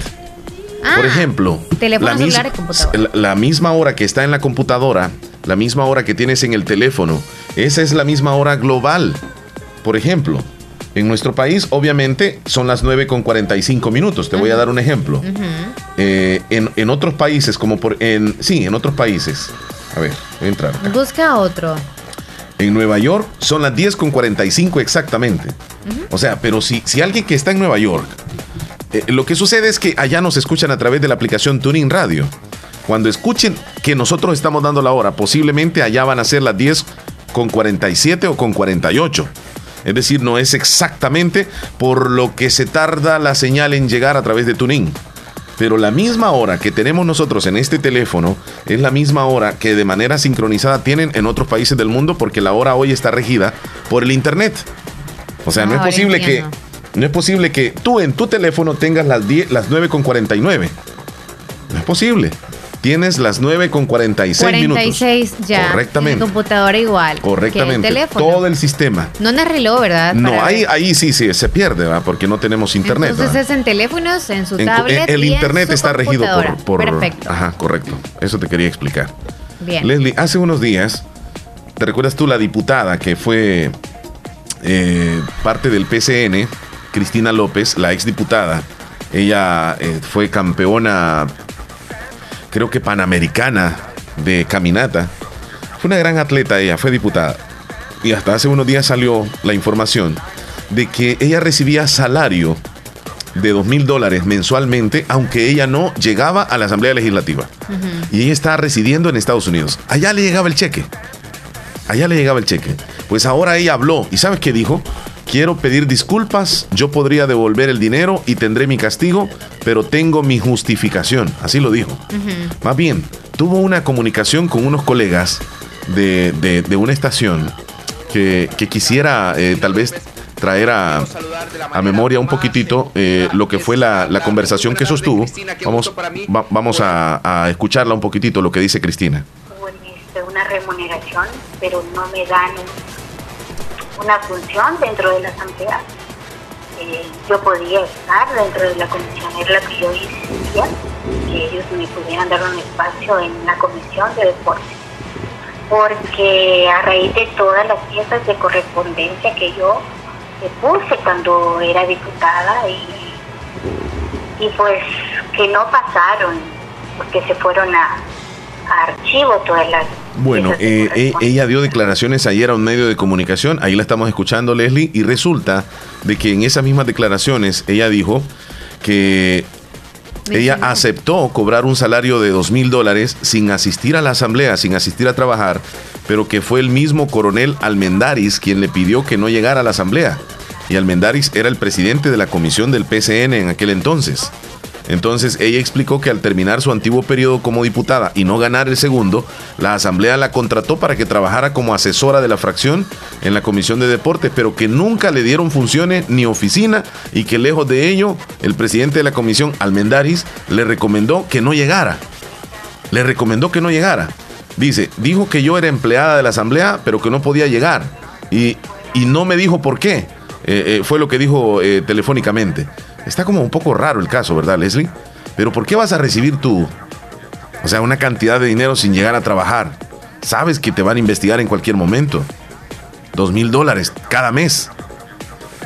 Ah, Por ejemplo, teléfono la, celular mis- y computadora. la- la misma hora que está en la computadora, la misma hora que tienes en el teléfono, esa es la misma hora global. Por ejemplo, en nuestro país, obviamente, son las 9 con 45 minutos. Te voy a dar un ejemplo. Eh, en, en otros países, como por. En, sí, en otros países. A ver, voy a entrar. acá. Busca otro. En Nueva York son las 10 con 45 exactamente. O sea, pero si, si alguien que está en Nueva York eh, lo que sucede es que allá nos escuchan a través de la aplicación Tuning Radio. Cuando escuchen que nosotros estamos dando la hora, posiblemente allá van a ser las 10 con 47 o con 48. Es decir, no es exactamente por lo que se tarda la señal en llegar a través de Tuning. Pero la misma hora que tenemos nosotros en este teléfono es la misma hora que de manera sincronizada tienen en otros países del mundo porque la hora hoy está regida por el Internet. O sea, no es Ah, posible que no es posible que tú en tu teléfono tengas las 10, las 9 con 49. No es posible. Tienes las 9 con 46, 46 minutos. ya. Correctamente. En computadora igual. Correctamente. El teléfono. Todo el sistema. No en el reloj, ¿verdad? No, ahí, ahí sí, sí, se pierde, ¿va? porque no tenemos internet. Entonces es en teléfonos, en su En- tablet. el y en internet su está regido por, por- Perfecto. Ajá, correcto. Eso te quería explicar. Bien. Leslie, hace unos días, ¿te recuerdas tú la diputada que fue eh, parte del PCN, Cristina López, la exdiputada? Ella eh, fue campeona, creo que panamericana de caminata. Fue una gran atleta ella, fue diputada. Y hasta hace unos días salió la información de que ella recibía salario de dos mil dólares mensualmente, aunque ella no llegaba a la Asamblea Legislativa. Y ella está residiendo en Estados Unidos. Allá le llegaba el cheque. Allá le llegaba el cheque. Pues ahora ella habló. ¿Y sabes qué dijo? Quiero pedir disculpas, yo podría devolver el dinero y tendré mi castigo, pero tengo mi justificación. Así lo dijo. Más bien, tuvo una comunicación con unos colegas de, de- de una estación que, que quisiera eh, tal vez traer a, a memoria un poquitito eh, lo que fue la, la conversación que sostuvo. Vamos, va- vamos a, a escucharla un poquitito, lo que dice Cristina. este, una remuneración, pero no me dan una función dentro de la asamblea. Eh, yo podía estar dentro de la comisión, era lo que yo decía, que ellos me pudieran dar un espacio en la comisión de deporte. Porque a raíz de todas las piezas de correspondencia que yo puse cuando era diputada y, y pues que no pasaron, porque se fueron a, a archivo todas las Bueno, eh, eh, ella dio declaraciones ayer a un medio de comunicación, ahí la estamos escuchando Leslie, y resulta de que en esas mismas declaraciones ella dijo que ella aceptó cobrar un salario de dos mil dólares sin asistir a la asamblea, sin asistir a trabajar, pero que fue el mismo coronel Almendaris quien le pidió que no llegara a la asamblea. Y Almendaris era el presidente de la comisión del PCN en aquel entonces. Entonces ella explicó que al terminar su antiguo periodo como diputada y no ganar el segundo, la asamblea la contrató para que trabajara como asesora de la fracción en la comisión de deportes, pero que nunca le dieron funciones ni oficina y que lejos de ello, el presidente de la comisión, Almendaris, le recomendó que no llegara. Le recomendó que no llegara. Dice, dijo que yo era empleada de la asamblea, pero que no podía llegar. Y, y no me dijo por qué. Eh, eh, fue lo que dijo eh, telefónicamente. Está como un poco raro el caso, ¿verdad, Leslie? Pero ¿por qué vas a recibir tú, o sea, una cantidad de dinero sin llegar a trabajar? Sabes que te van a investigar en cualquier momento. Dos mil dólares cada mes.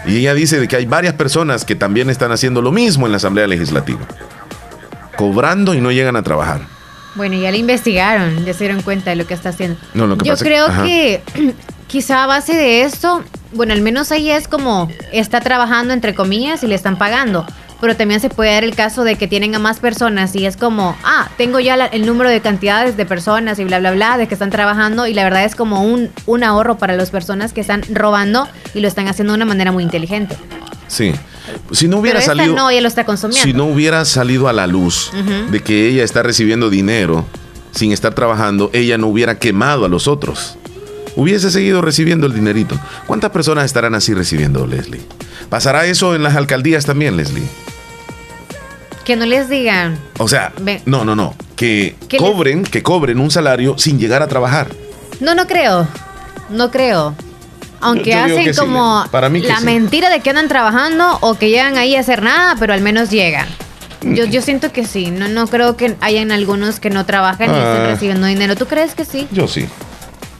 Y ella dice de que hay varias personas que también están haciendo lo mismo en la Asamblea Legislativa. Cobrando y no llegan a trabajar. Bueno, ya le investigaron, ya se dieron cuenta de lo que está haciendo. No, lo que Yo pasa- creo ajá. que quizá a base de esto, bueno, al menos ahí es como está trabajando entre comillas y le están pagando. Pero también se puede dar el caso de que tienen a más personas y es como, ah, tengo ya la- el número de cantidades de personas y bla, bla, bla, de que están trabajando y la verdad es como un, un ahorro para las personas que están robando y lo están haciendo de una manera muy inteligente. Sí. Si no hubiera Pero salido. no, ella lo está consumiendo. Si no hubiera salido a la luz de que ella está recibiendo dinero sin estar trabajando, ella no hubiera quemado a los otros. Hubiese seguido recibiendo el dinerito. ¿Cuántas personas estarán así recibiendo, Leslie? ¿Pasará eso en las alcaldías también, Leslie? Que no les digan, O sea, no, no, no. Que ¿Qué les- cobren, que cobren un salario sin llegar a trabajar. No, no creo. No creo. Aunque Yo- yo digo hacen que como. Para mí que la sí. mentira de que andan trabajando o que llegan ahí a hacer nada, pero al menos llegan. Yo, yo siento que sí. No, no creo que hayan algunos que no trabajan y estén Ah. recibiendo dinero. ¿Tú crees que sí? Yo sí.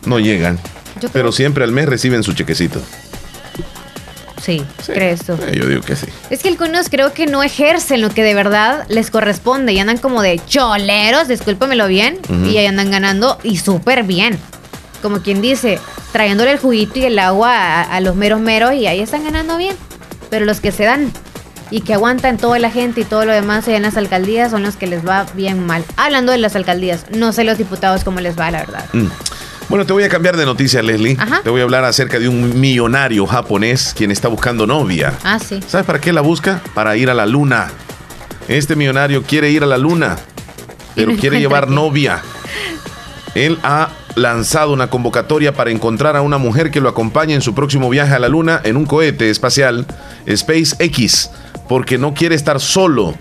No llegan. Yo Pero creo- siempre al mes reciben su chequecito. Sí, Sí. crees tú. Eh, yo digo que sí. Es que algunos creo que no ejercen lo que de verdad les corresponde y andan como de choleros, discúlpamelo bien, y ahí andan ganando y súper bien. Como quien dice, trayéndole el juguito y el agua a, a los meros meros y ahí están ganando bien. Pero los que se dan y que aguantan toda la gente y todo lo demás allá en las alcaldías son los que les va bien mal. Hablando de las alcaldías, no sé los diputados cómo les va, la verdad. Mm. Bueno, te voy a cambiar de noticia, Leslie. Ajá. Te voy a hablar acerca de un millonario japonés quien está buscando novia. Ah, sí. ¿Sabes para qué la busca? Para ir a la luna. Este millonario quiere ir a la luna, pero quiere llevar novia. Él ha lanzado una convocatoria para encontrar a una mujer que lo acompañe en su próximo viaje a la luna en un cohete espacial SpaceX, porque no quiere estar solo.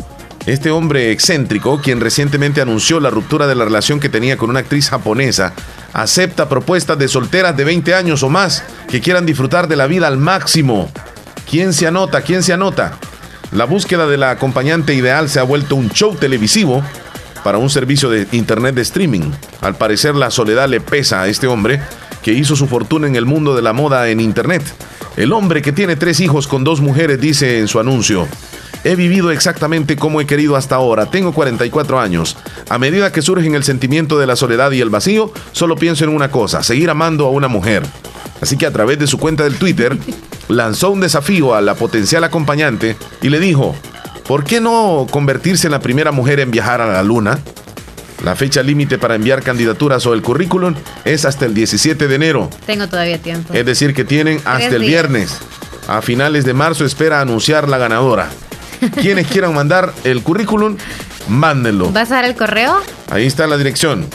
Este hombre excéntrico, quien recientemente anunció la ruptura de la relación que tenía con una actriz japonesa, acepta propuestas de solteras de 20 años o más que quieran disfrutar de la vida al máximo. ¿Quién se anota? ¿Quién se anota? La búsqueda de la acompañante ideal se ha vuelto un show televisivo para un servicio de internet de streaming. Al parecer la soledad le pesa a este hombre que hizo su fortuna en el mundo de la moda en internet. El hombre que tiene tres hijos con dos mujeres dice en su anuncio, He vivido exactamente como he querido hasta ahora. Tengo 44 años. A medida que surgen el sentimiento de la soledad y el vacío, solo pienso en una cosa, seguir amando a una mujer. Así que a través de su cuenta del Twitter, lanzó un desafío a la potencial acompañante y le dijo, ¿por qué no convertirse en la primera mujer en viajar a la luna? La fecha límite para enviar candidaturas o el currículum es hasta el 17 de enero. Tengo todavía tiempo. Es decir, que tienen hasta el viernes. A finales de marzo espera anunciar la ganadora. Quienes quieran mandar el currículum, mándenlo. ¿Vas a dar el correo? Ahí está la dirección.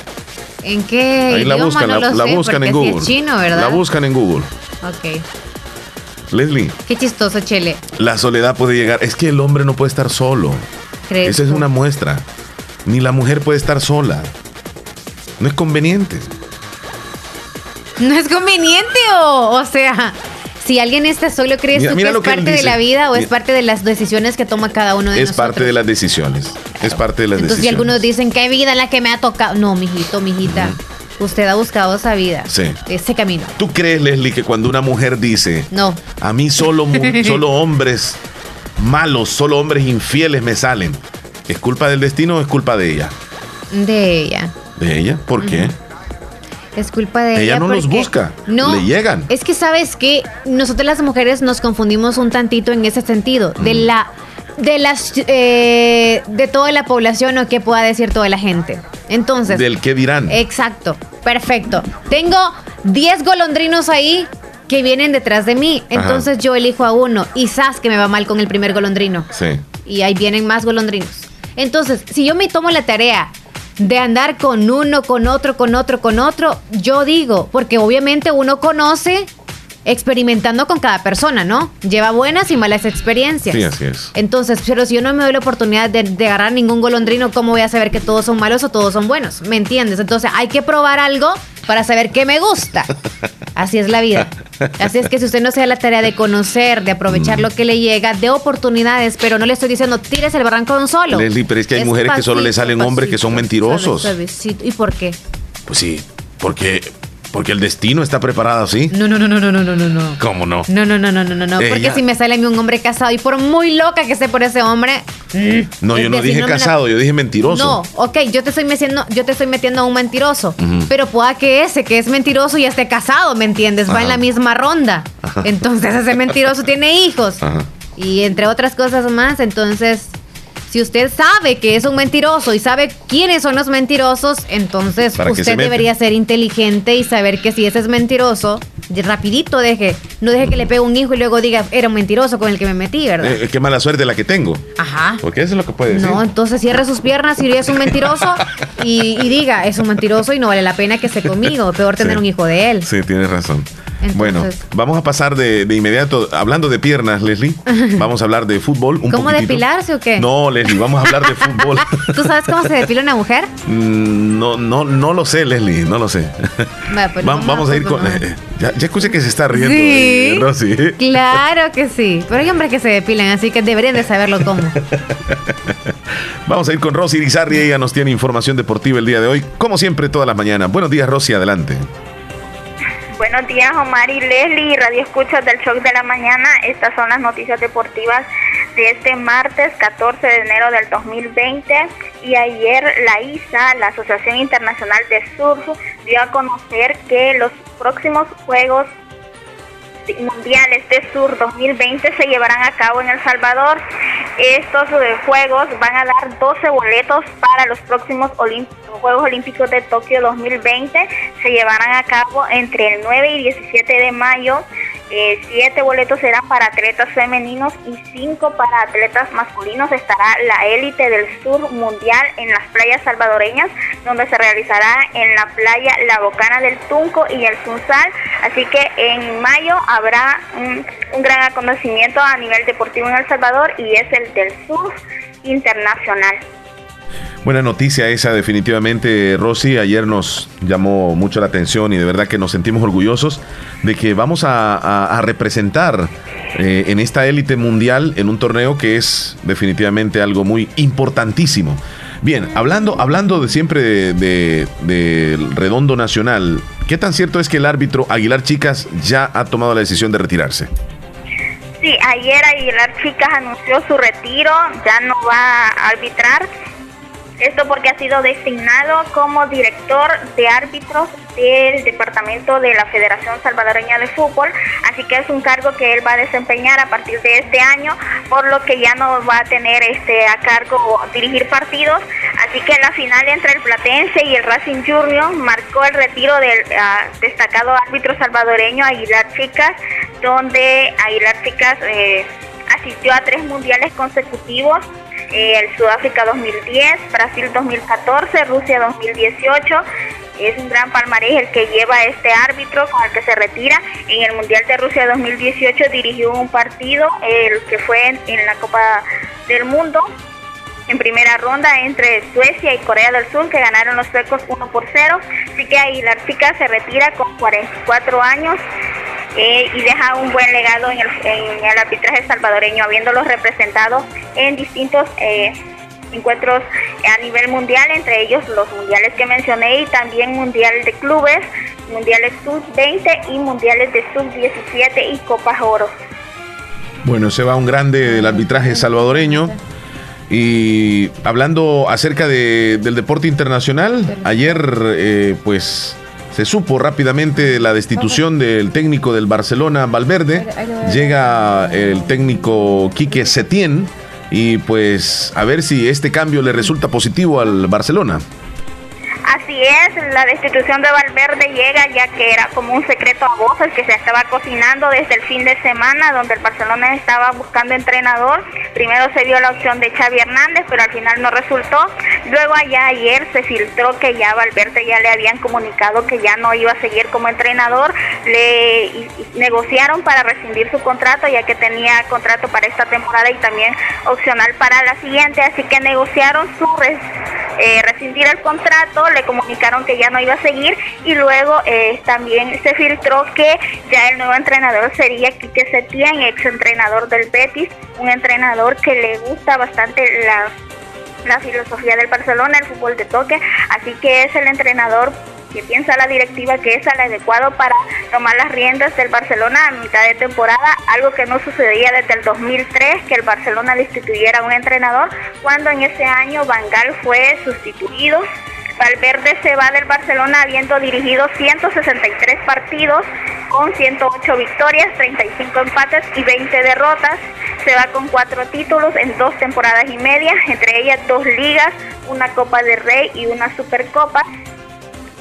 ¿En qué Ahí la buscan, no la, lo la sé, buscan en si Google. es chino, ¿verdad? La buscan en Google. Ok. Leslie, Qué chistoso, Chele. la soledad puede llegar. Es que el hombre no puede estar solo. ¿Crees Esa es una muestra. Ni la mujer puede estar sola. No es conveniente. No es conveniente o, o sea, si alguien está solo, ¿crees Mira- tú mira que es que parte de la vida o es parte de las decisiones que toma cada uno de Es nosotros? parte de las decisiones. Es parte de las Entonces, si decisiones. algunos dicen, ¿qué vida la que me ha tocado? No, mijito, mijita. Usted ha buscado esa vida. Sí. Ese camino. ¿Tú crees, Leslie, que cuando una mujer dice, No. a mí solo, solo hombres malos, solo hombres infieles me salen, ¿es culpa del destino o es culpa de ella? De ella. ¿De ella? ¿Por qué? Es culpa de ella. Ella no los porque- busca, No. le llegan. Es que sabes que nosotros las mujeres nos confundimos un tantito en ese sentido. De Mm. la. De las. eh, de toda la población o qué pueda decir toda la gente. Entonces. Del qué dirán. Exacto. Perfecto. Tengo 10 golondrinos ahí que vienen detrás de mí. Entonces yo elijo a uno. Y sabes que me va mal con el primer golondrino Sí. y ahí vienen más golondrinos. Entonces, si yo me tomo la tarea de andar con uno, con otro, con otro, con otro, yo digo, porque obviamente uno conoce experimentando con cada persona, ¿no? Lleva buenas y malas experiencias. Sí, así es. Entonces, pero si yo no me doy la oportunidad de, de agarrar ningún golondrino, ¿cómo voy a saber que todos son malos o todos son buenos? ¿Me entiendes? Entonces, hay que probar algo para saber qué me gusta. Así es la vida. Así es que si usted no se da la tarea de conocer, de Mm. aprovechar lo que le llega, de oportunidades, pero no le estoy diciendo tires el un solo. Leslie, pero es que hay mujeres que solo le salen hombres que son mentirosos. suave. ¿Y por qué? Pues sí, porque, porque el destino está preparado así. No, no, no, no, no, no, no, no. ¿Cómo no? No, no, no, no, no, no, Porque si me sale a mí un hombre casado y por muy loca que esté por ese hombre, mm. No, yo no dije casado, yo dije mentiroso. No, ok, yo te estoy metiendo, yo te estoy metiendo a un mentiroso, pero pueda que ese que es mentiroso ya esté casado, ¿me entiendes? Va en la misma ronda. Ajá. Entonces ese mentiroso tiene hijos Ajá. y entre otras cosas más, entonces si usted sabe que es un mentiroso y sabe quiénes son los mentirosos, entonces ¿Para qué se usted debería ser inteligente y saber que si ese es mentiroso, rapidito deje, no deje que le pegue un hijo y luego diga, era un mentiroso con el que me metí, ¿verdad? Eh, qué mala suerte la que tengo. Ajá. Porque eso es lo que puede decir. No, entonces cierre sus piernas y es un mentiroso y, y diga, es un mentiroso y no vale la pena que esté conmigo. Peor tener Sí. un hijo de él. Sí, tienes razón. Entonces- bueno, vamos a pasar de, de inmediato, hablando de piernas, Leslie, vamos a hablar de fútbol. Un ¿Cómo poquitito. depilarse o qué? No, Leslie, vamos a hablar de fútbol. ¿Tú sabes cómo se depila una mujer? Mm, no, no, no lo sé, Leslie, no lo sé. Pues Va- vamos vamos a ir con... fútbol. eh, ya, ya escuché que se está riendo. Sí. eh, Rosy. Claro que sí. Pero hay hombres que se depilan, así que deberían de saberlo cómo. Vamos a ir con Rosy Irizarri, ella nos tiene información deportiva el día de hoy, como siempre, todas las mañanas. Buenos días, Rosy, adelante. Buenos días, Omar y Leslie, Radio Escuchas del Shock de la Mañana. Estas son las noticias deportivas de este martes 14 de enero del 2020. Y ayer la ISA, la Asociación Internacional de Surf, dio a conocer que los próximos Juegos mundiales de Sur 2020 se llevarán a cabo en El Salvador. Estos eh, juegos van a dar 12 boletos para los próximos Juegos Olímpicos de Tokio 2020. Se llevarán a cabo entre el 9 y 17 de mayo eh, siete boletos serán para atletas femeninos y cinco para atletas masculinos. Estará la élite del sur mundial en las playas salvadoreñas, donde se realizará en la playa La Bocana del Tunco y el Sunsal. Así que en mayo habrá un, gran acontecimiento a nivel deportivo en El Salvador y es el del sur internacional. Buena noticia esa definitivamente, Rosy. Ayer nos llamó mucho la atención y de verdad que nos sentimos orgullosos de que vamos a, representar eh, en esta élite mundial en un torneo que es definitivamente algo muy importantísimo. Bien, hablando, hablando de siempre del de, redondo nacional, ¿qué tan cierto es que el árbitro Aguilar Chicas ya ha tomado la decisión de retirarse? Sí, ayer Aguilar Chicas anunció su retiro, ya no va a arbitrar esto porque ha sido designado como director de árbitros del departamento de la Federación Salvadoreña de Fútbol, así que es un cargo que él va a desempeñar a partir de este año, por lo que ya no va a tener este a cargo dirigir partidos, así que la final entre el Platense y el Racing Junior marcó el retiro del ah, destacado árbitro salvadoreño Aguilar Chicas, donde Aguilar Chicas eh, asistió a tres mundiales consecutivos eh, el Sudáfrica 2010, Brasil 2014, Rusia 2018. Es un gran palmarés el que lleva este árbitro con el que se retira. En el Mundial de Rusia 2018 dirigió un partido, el que fue en, la Copa del Mundo, en primera ronda entre Suecia y Corea del Sur, que ganaron los suecos 1 por 0. Así que Aguilar Chica se retira con 44 años eh, y deja un buen legado en el, arbitraje salvadoreño, habiéndolo representado en distintos eh, encuentros a nivel mundial, entre ellos los mundiales que mencioné y también mundial de clubes, mundiales sub-20 y mundiales de sub-17 y Copas Oro. Bueno, se va un grande del arbitraje salvadoreño. Y hablando acerca de, del deporte internacional, ayer eh, pues se supo rápidamente la destitución del técnico del Barcelona, Valverde. Llega el técnico Quique Setién y pues a ver si este cambio le resulta positivo al Barcelona. Así es, la destitución de Valverde llega ya que era como un secreto a voces que se estaba cocinando desde el fin de semana, donde el Barcelona estaba buscando entrenador. Primero se dio la opción de Xavi Hernández, pero al final no resultó. Luego allá ayer se filtró que ya Valverde ya le habían comunicado que ya no iba a seguir como entrenador. Le negociaron para rescindir su contrato, ya que tenía contrato para esta temporada y también opcional para la siguiente. Así que negociaron su eh, rescindir el contrato le comunicaron que ya no iba a seguir y luego eh, también se filtró que ya el nuevo entrenador sería Quique Setién, ex entrenador del Betis, un entrenador que le gusta bastante la, la filosofía del Barcelona, el fútbol de toque, así que es el entrenador que piensa la directiva que es el adecuado para tomar las riendas del Barcelona a mitad de temporada, algo que no sucedía desde el 2003, que el Barcelona destituyera a un entrenador, cuando en ese año Bangal fue sustituido Valverde se va del Barcelona habiendo dirigido 163 partidos con 108 victorias, 35 empates y 20 derrotas. Se va con cuatro títulos en dos temporadas y media, entre ellas dos ligas, una Copa de Rey y una Supercopa.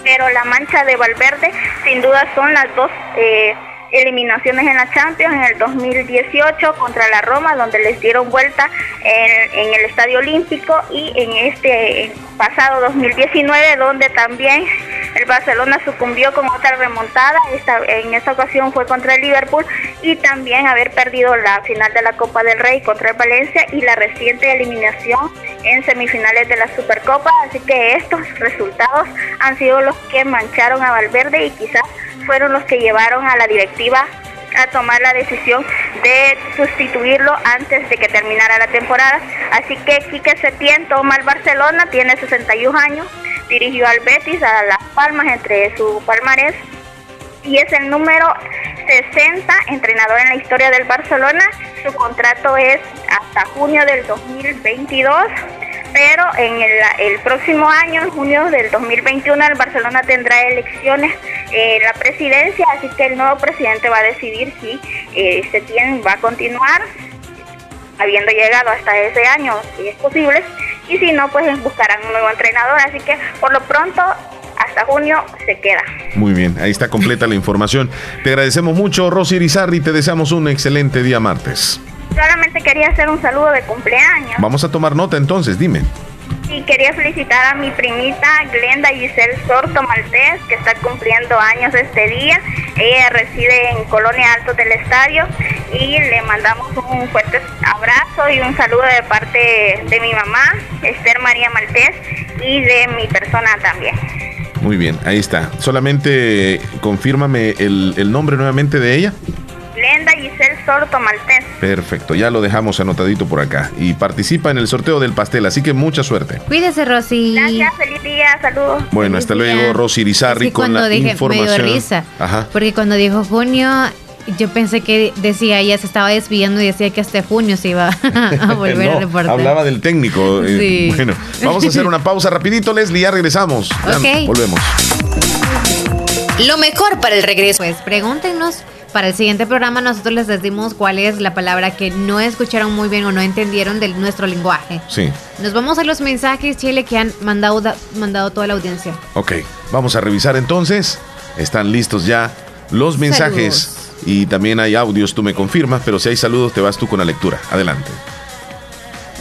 Pero la mancha de Valverde sin duda son las dos... Eh, eliminaciones en la Champions en el 2018 contra la Roma, donde les dieron vuelta en, el Estadio Olímpico y en este pasado 2019, donde también el Barcelona sucumbió con otra remontada. Esta, en esta ocasión fue contra el Liverpool y también haber perdido la final de la Copa del Rey contra el Valencia y la reciente eliminación en semifinales de la Supercopa. Así que estos resultados han sido los que mancharon a Valverde y quizás fueron los que llevaron a la directiva a tomar la decisión de sustituirlo antes de que terminara la temporada. Así que Quique Setién toma al Barcelona, tiene 61 años, dirigió al Betis, a Las Palmas entre su palmarés y es el número 60 entrenador en la historia del Barcelona. Su contrato es hasta junio del 2022 pero en el, el, próximo año, en junio del 2021, el Barcelona tendrá elecciones eh, la presidencia, así que el nuevo presidente va a decidir si eh, Setién va a continuar habiendo llegado hasta ese año, si es posible, y si no, pues buscarán un nuevo entrenador, así que por lo pronto hasta junio se queda. Muy bien, ahí está completa la información. Te agradecemos mucho, Rosy Irizarri, te deseamos un excelente día martes. Solamente quería hacer un saludo de cumpleaños. Vamos a tomar nota entonces, dime. Y quería felicitar a mi primita Glenda Giselle Sorto Maltés, que está cumpliendo años este día. Ella reside en Colonia Alto del Estadio y le mandamos un fuerte abrazo y un saludo de parte de mi mamá, Esther María Maltés, y de mi persona también. Muy bien, ahí está. Solamente confírmame el, el nombre nuevamente de ella. Glenda Giselle Sorto Maltés. Perfecto, ya lo dejamos anotadito por acá. Y participa en el sorteo del pastel, así que mucha suerte. Cuídese, Rosy. Gracias, feliz día, saludos. Bueno, hasta luego, Rosy Irizarri, con la dije, información. Me dio risa, Porque cuando dijo junio, yo pensé que decía, ella se estaba despidiendo y decía que hasta junio se iba a volver a reportar. Hablaba del técnico. Eh, sí. Bueno, vamos a hacer una pausa rapidito, Leslie, ya regresamos. Ok. volvemos. Lo mejor para el regreso. Pues pregúntenos para el siguiente programa nosotros les decimos cuál es la palabra que no escucharon muy bien o no entendieron de nuestro lenguaje. Sí. Nos vamos a los mensajes, Chile, que han mandado, mandado toda la audiencia. Ok, vamos a revisar entonces. Están listos ya los mensajes y también hay audios, tú me confirmas, pero si hay saludos te vas tú con la lectura. Adelante.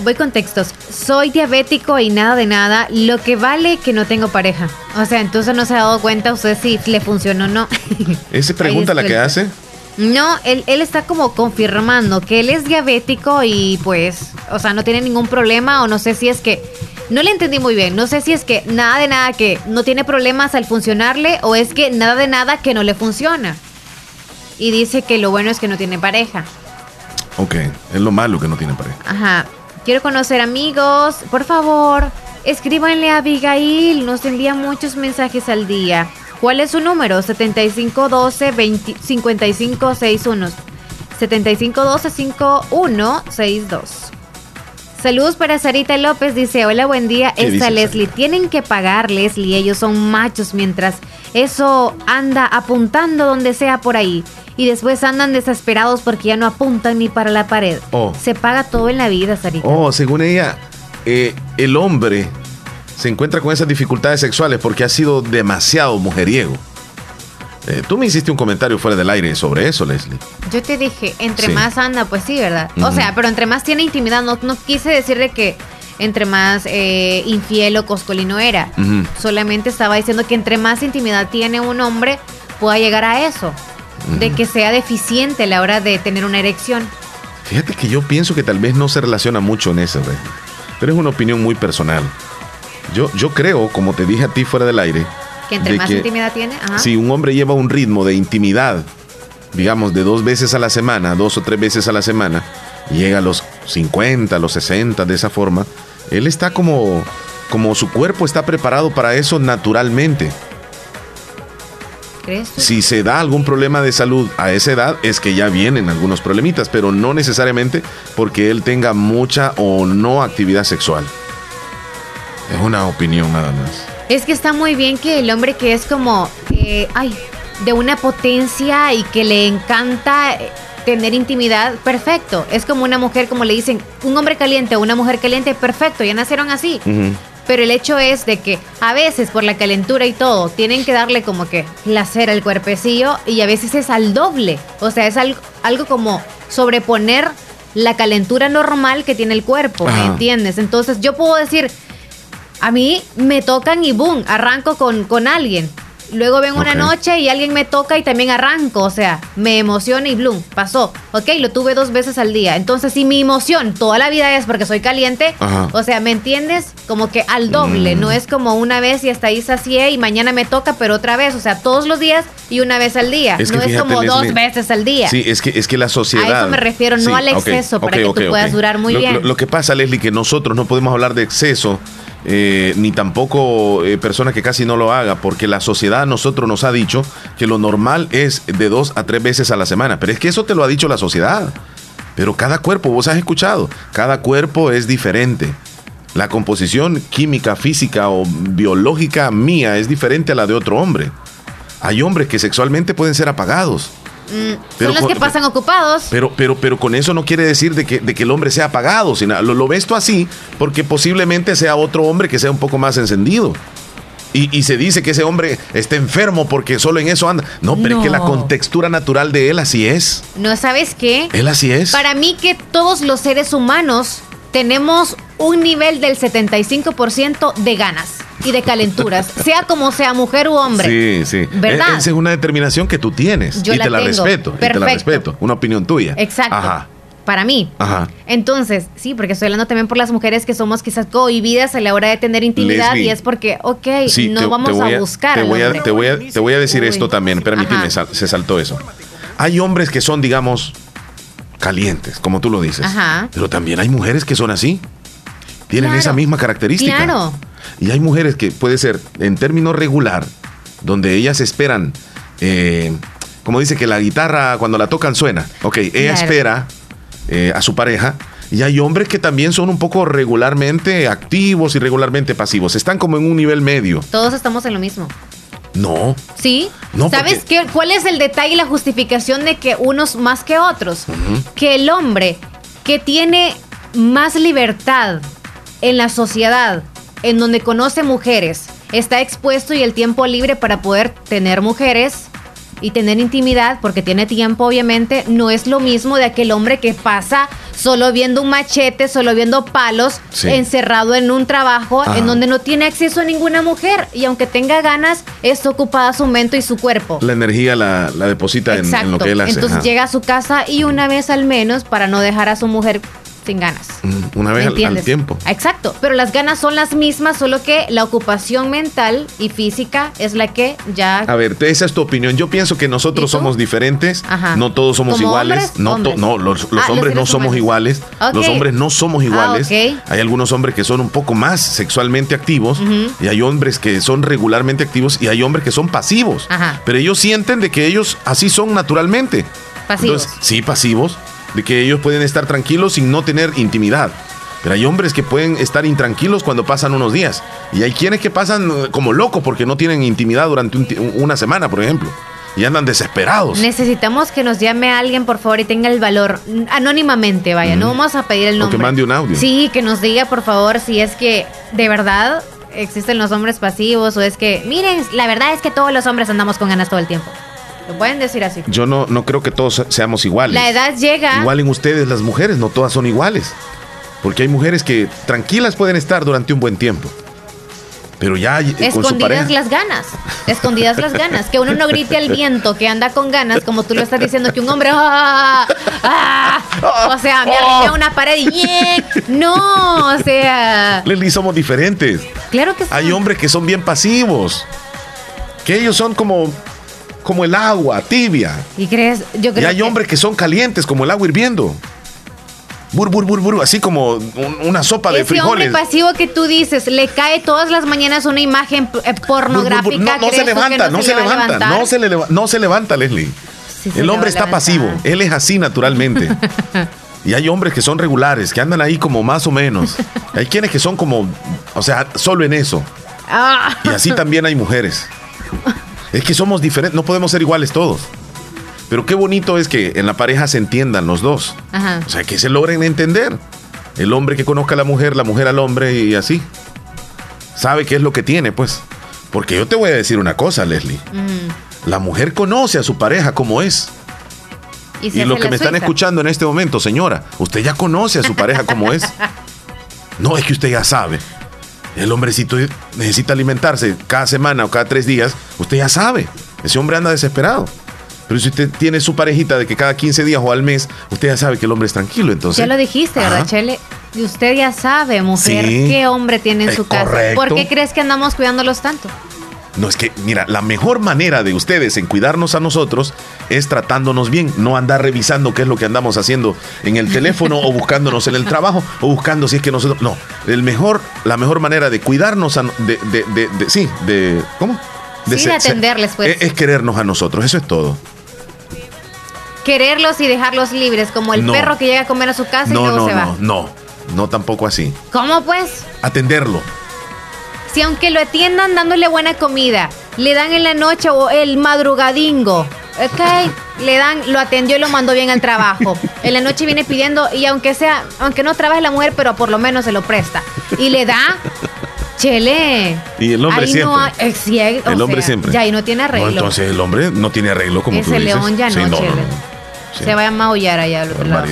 Voy con textos. Soy diabético y nada de nada. Lo que vale que no tengo pareja. O sea, entonces no se ha dado cuenta usted si le funcionó o no. ¿Esa pregunta la que hace? No, él, él está como confirmando que él es diabético y pues, o sea, no tiene ningún problema o no sé si es que, no le entendí muy bien, no sé si es que nada de nada que no tiene problemas al funcionarle o es que nada de nada que no le funciona. Y dice que lo bueno es que no tiene pareja. Ok, es lo malo que no tiene pareja. Ajá, quiero conocer amigos, por favor, escríbanle a Abigail, nos envía muchos mensajes al día. ¿Cuál es su número? 7512-5561. 7512-5162. Saludos para Sarita López, dice, hola, buen día. Esta Leslie, tienen que pagar, Leslie, ellos son machos mientras eso anda apuntando donde sea por ahí. Y después andan desesperados porque ya no apuntan ni para la pared. Oh. Se paga todo en la vida, Sarita. Oh, según ella, eh, el hombre se encuentra con esas dificultades sexuales porque ha sido demasiado mujeriego. Eh, tú me hiciste un comentario fuera del aire sobre eso, Leslie. Yo te dije, entre más anda, pues sí, ¿verdad? O sea, pero entre más tiene intimidad, no, no quise decirle que entre más eh, infiel o coscolino era. Solamente estaba diciendo que entre más intimidad tiene un hombre, pueda llegar a eso. De que sea deficiente a la hora de tener una erección. Fíjate que yo pienso que tal vez no se relaciona mucho en eso, Pero es una opinión muy personal. Yo, yo creo, como te dije a ti fuera del aire, que entre más intimidad tiene, si un hombre lleva un ritmo de intimidad, digamos, de dos veces a la semana, dos o tres veces a la semana, llega a los 50, a los 60, de esa forma, él está como, como su cuerpo está preparado para eso naturalmente. ¿Crees Si se da algún problema de salud a esa edad, es que ya vienen algunos problemitas, pero no necesariamente porque él tenga mucha o no actividad sexual. Es una opinión nada más. Es que está muy bien que el hombre que es como, eh, ay, de una potencia y que le encanta eh, tener intimidad, perfecto. Es como una mujer, como le dicen, un hombre caliente o una mujer caliente, perfecto, ya nacieron así. Pero el hecho es de que a veces por la calentura y todo, tienen que darle como que placer al cuerpecillo y a veces es al doble. O sea, es algo, algo como sobreponer la calentura normal que tiene el cuerpo, ¿me entiendes? Entonces yo puedo decir, a mí me tocan y boom, arranco con, con alguien. Luego vengo una noche y alguien me toca y también arranco, o sea, me emociona y bloom, pasó. Ok, lo tuve dos veces al día. Entonces, si mi emoción toda la vida es porque soy caliente, o sea, ¿me entiendes? Como que al doble, mm. no es como una vez y hasta ahí sacié y mañana me toca, pero otra vez, o sea, todos los días y una vez al día. no es como dos veces al día. Sí, es que, es que la sociedad... A eso me refiero, no al exceso, para que tú puedas durar muy bien. lo que pasa, Leslie, que nosotros no podemos hablar de exceso eh, ni tampoco eh, persona que casi no lo haga, porque la sociedad a nosotros nos ha dicho que lo normal es de dos a tres veces a la semana, pero es que eso te lo ha dicho la sociedad. Pero cada cuerpo, vos has escuchado, cada cuerpo es diferente. La composición química, física o biológica mía es diferente a la de otro hombre. Hay hombres que sexualmente pueden ser apagados. Mm, Pero son los con- que pasan ocupados. Pero, pero, pero con eso no quiere decir de que, de que el hombre sea apagado. Sino, lo, lo ves tú así porque posiblemente sea otro hombre que sea un poco más encendido. Y, y se dice que ese hombre está enfermo porque solo en eso anda. No, pero es que la contextura natural de él así es. ¿No sabes qué? Él así es. Para mí que todos los seres humanos tenemos un nivel del 75% de ganas y de calenturas, sea como sea mujer u hombre. Sí, sí. ¿Verdad? E- Esa es una determinación que tú tienes. Yo y la te la tengo. respeto. Y te la Perfecto. respeto. Una opinión tuya. Exacto. Ajá. Para mí. Ajá. Entonces, sí, porque estoy hablando también por las mujeres que somos quizás cohibidas a la hora de tener intimidad Leslie. y es porque, ok, Sí, no te- vamos te a buscar. Te voy a, te voy a, te voy a decir Uy. esto también. Permíteme, sal- se saltó eso. Hay hombres que son, digamos, calientes, como tú lo dices. Ajá. Pero también hay mujeres que son así. Tienen Claro. esa misma característica. Claro. Y hay mujeres que puede ser en término regular, donde ellas esperan, eh, como dice que la guitarra cuando la tocan suena. Ok, ella Claro. espera eh, a su pareja. Y hay hombres que también son un poco regularmente activos y regularmente pasivos. Están como en un nivel medio. Todos estamos en lo mismo. No. ¿Sí? No, ¿Sabes qué? ¿Cuál es el detalle y la justificación de que unos más que otros? Que el hombre que tiene más libertad en la sociedad, en donde conoce mujeres, está expuesto y el tiempo libre para poder tener mujeres y tener intimidad, porque tiene tiempo, obviamente, no es lo mismo de aquel hombre que pasa solo viendo un machete, solo viendo palos, Sí. encerrado en un trabajo Ajá. en donde no tiene acceso a ninguna mujer y aunque tenga ganas, es ocupada su mente y su cuerpo. La energía la, la deposita en, lo que él hace. Entonces ajá. llega a su casa y una vez al menos para no dejar a su mujer sin ganas. Mm, Una ¿Me vez al, tiempo. Exacto, pero las ganas son las mismas, solo que la ocupación mental y física es la que ya... A ver, esa es tu opinión. Yo pienso que nosotros somos diferentes. Ajá. No todos somos ¿Como iguales. hombres? No, Hombres. no, los, los Ah, los hombres no seres somos humanos. iguales. Los hombres no somos iguales. Ah. Hay algunos hombres que son un poco más sexualmente activos y hay hombres que son regularmente activos y hay hombres que son pasivos. Ajá. Pero ellos sienten de que ellos así son naturalmente. Pasivos. Entonces, sí, pasivos. De que ellos pueden estar tranquilos sin no tener intimidad. Pero hay hombres que pueden estar intranquilos cuando pasan unos días. Y hay quienes que pasan eh, como locos porque no tienen intimidad durante un una semana, por ejemplo. Y andan desesperados. Necesitamos que nos llame alguien, por favor, y tenga el valor. Anónimamente, vaya, no vamos a pedir el O nombre. que mande un audio. Sí, que nos diga, por favor, si es que de verdad existen los hombres pasivos o es que, miren, la verdad es que todos los hombres andamos con ganas todo el tiempo. Lo pueden decir así. Yo no, no creo que todos seamos iguales. La edad llega. Igual en ustedes, las mujeres, no todas son iguales. Porque hay mujeres que tranquilas pueden estar durante un buen tiempo. Pero ya eh, con su pareja. Escondidas las ganas, escondidas las ganas, que uno no grite al viento, que anda con ganas, como tú lo estás diciendo, que un hombre, ¡ah! ¡ah! o sea, me arrimé a una pared y ¡bien! no, o sea, Leslie, somos diferentes. claro que sí. Hay hombres que son bien pasivos. Que ellos son como, como el agua, tibia. ¿Y crees? Yo Y hay que- hombres que son calientes, como el agua hirviendo. Bur, bur, bur, bur, así como un- una sopa de Ese frijoles. hombre pasivo que tú dices, le cae todas las mañanas una imagen eh, pornográfica. No, no ¿crees se levanta, no se, levanta, no se, le leva- no se levanta, Leslie. Sí el hombre está levantar. pasivo, él es así naturalmente. y hay hombres que son regulares, que andan ahí como más o menos. Hay quienes que son como, o sea, solo en eso. Ah. Y así también hay mujeres. Es que somos diferentes, no podemos ser iguales todos. Pero qué bonito es que en la pareja se entiendan los dos. Ajá. O sea, que se logren entender. El hombre que conozca a la mujer, la mujer al hombre y así. Sabe qué es lo que tiene, pues. Porque yo te voy a decir una cosa, Leslie. La mujer conoce a su pareja como es. Y, Y, los que me están escuchando en este momento, señora, usted ya conoce a su pareja como es. No, es que usted ya sabe. El hombrecito necesita alimentarse cada semana o cada tres días. Usted ya sabe. Ese hombre anda desesperado. Pero si usted tiene su parejita de que cada 15 días o al mes, usted ya sabe que el hombre es tranquilo. Entonces, Ya lo dijiste, ¿verdad, Ajá. Y usted ya sabe, mujer, Sí. qué hombre tiene en su casa. ¿Por qué crees que andamos cuidándolos tanto? No, es que, mira, la mejor manera de ustedes en cuidarnos a nosotros es tratándonos bien, no andar revisando qué es lo que andamos haciendo en el teléfono o buscándonos en el trabajo o buscando si es que nosotros. No, el mejor, la mejor manera de cuidarnos, a- de, de, de- de- sí, de. ¿Cómo? Sí, de se- atenderles, pues. Es, es querernos a nosotros, eso es todo. Quererlos y dejarlos libres, como el No. perro que llega a comer a su casa y No, luego no, se no, va. no. No tampoco así. ¿Cómo pues? Atenderlo. Si aunque lo atiendan dándole buena comida, le dan en la noche o el madrugadingo, ok, le dan, lo atendió y lo mandó bien al trabajo. En la noche viene pidiendo y aunque sea, aunque no trabaje la mujer, pero por lo menos se lo presta. Y le da, chele. Y el hombre Ahí siempre. No, eh, hay- el hombre sea, siempre. Ya ahí no tiene arreglo. No, entonces el hombre no tiene arreglo como tú dices. león ya Sí, no, no, chele. no, no. Sí. Se va a maullar allá al otro lado.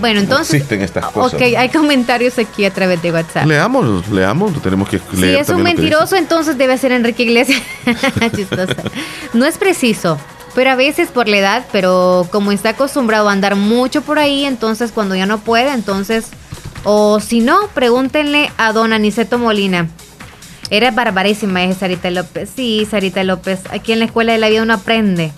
Bueno, entonces. existen estas cosas. Ok, hay comentarios aquí a través de WhatsApp. Leamos, leamos, tenemos que Si leer es también un mentiroso, entonces debe ser Enrique Iglesias. Chistosa. No es preciso, pero a veces por la edad, pero como está acostumbrado a andar mucho por ahí, entonces cuando ya no puede, entonces. O si no, pregúntenle a don Aniceto Molina. Era barbarísima esa Sarita López. Sí, Sarita López. Aquí en la escuela de la vida uno aprende.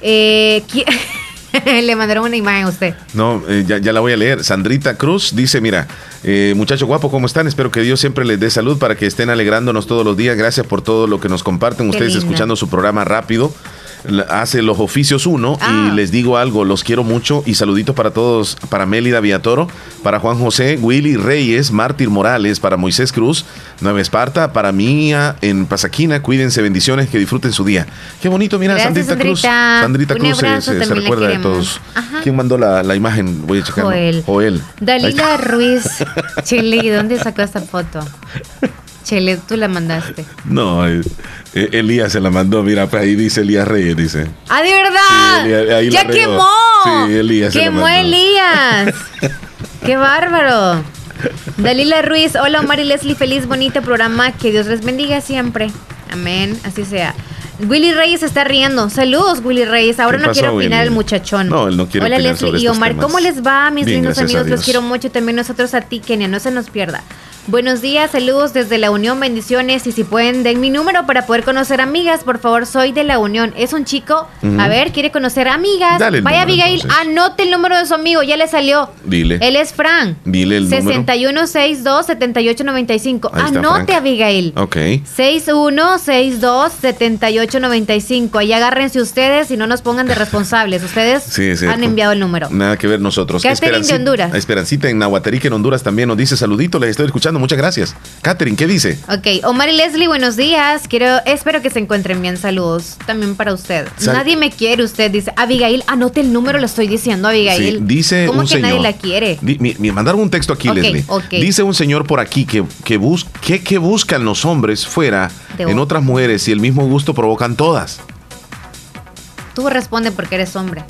Eh, ¿qui- Le mandaron una imagen a usted. No, eh, ya, ya la voy a leer. Sandrita Cruz dice, mira, eh, muchacho guapo, ¿cómo están? Espero que Dios siempre les dé salud para que estén alegrándonos todos los días. Gracias por todo lo que nos comparten Qué ustedes escuchando su programa rápido. Hace los oficios uno Ah. y les digo algo, los quiero mucho y saluditos para todos, para Mélida Villatoro, para Juan José, Willy Reyes, Mártir Morales, para Moisés Cruz, Nueva Esparta, para Mía en Pasaquina, cuídense, bendiciones, que disfruten su día. Qué bonito, mira, Gracias, Sandrita Cruz. Sandrita. Cruz se- se, recuerda de todos. Ajá. ¿Quién mandó la, la imagen? Voy a checar. Joel. Joel. Dalila Ruiz. Chile, ¿y dónde sacó esta foto? Chile, tú la mandaste. No, eh, eh, Elías se la mandó. Mira, pues ahí dice Elías Reyes, dice. ¡Ah, de verdad! Sí, Elías- ahí ¡Ya quemó! Sí, Elías se la ¡Quemó mandó. Elías! ¡Qué bárbaro! Dalila Ruiz, hola Omar y Leslie, feliz, bonito programa, que Dios les bendiga siempre. Amén, así sea. Willy Reyes está riendo. Saludos, Willy Reyes. Ahora ¿Qué no pasó, quiere opinar Willy? el muchachón. No, él no quiere Hola opinar Leslie sobre y estos Omar, temas. ¿cómo les va, mis Bien, lindos amigos? Los quiero mucho. También nosotros a ti, Kenia, no se nos pierda. Buenos días, saludos desde la Unión, bendiciones. Y si pueden, den mi número para poder conocer amigas. Por favor, soy de la Unión. Es un chico, a ver, quiere conocer amigas. Dale el Vaya, número, Abigail, entonces. anote el número de su amigo, ya le salió. Dile. Él es Fran. Dile el número. 6162-7895. Ahí está, Anote, Frank. Abigail. Ok. 6162-7895. Ahí agárrense ustedes y no nos pongan de responsables. Ustedes Sí, han enviado el número. Nada que ver nosotros. Catherine de Honduras. Esperancita en Nahuatarica, en Honduras también nos dice saludito, les estoy escuchando, muchas gracias. Catherine, ¿qué dice? Ok, Omar y Leslie, buenos días. Quiero, espero que se encuentren bien. Saludos también para usted. Sal- Nadie me quiere, usted dice. Abigail, anote el número, lo estoy diciendo, Abigail. Sí, dice ¿Cómo un que señor. nadie la quiere? Di- mi- mi- mandaron un texto aquí, Leslie. ok. Dice un señor por aquí que, que, bus- que, que buscan los hombres fuera De en otras mujeres y el mismo gusto todas. Tú responde porque eres hombre.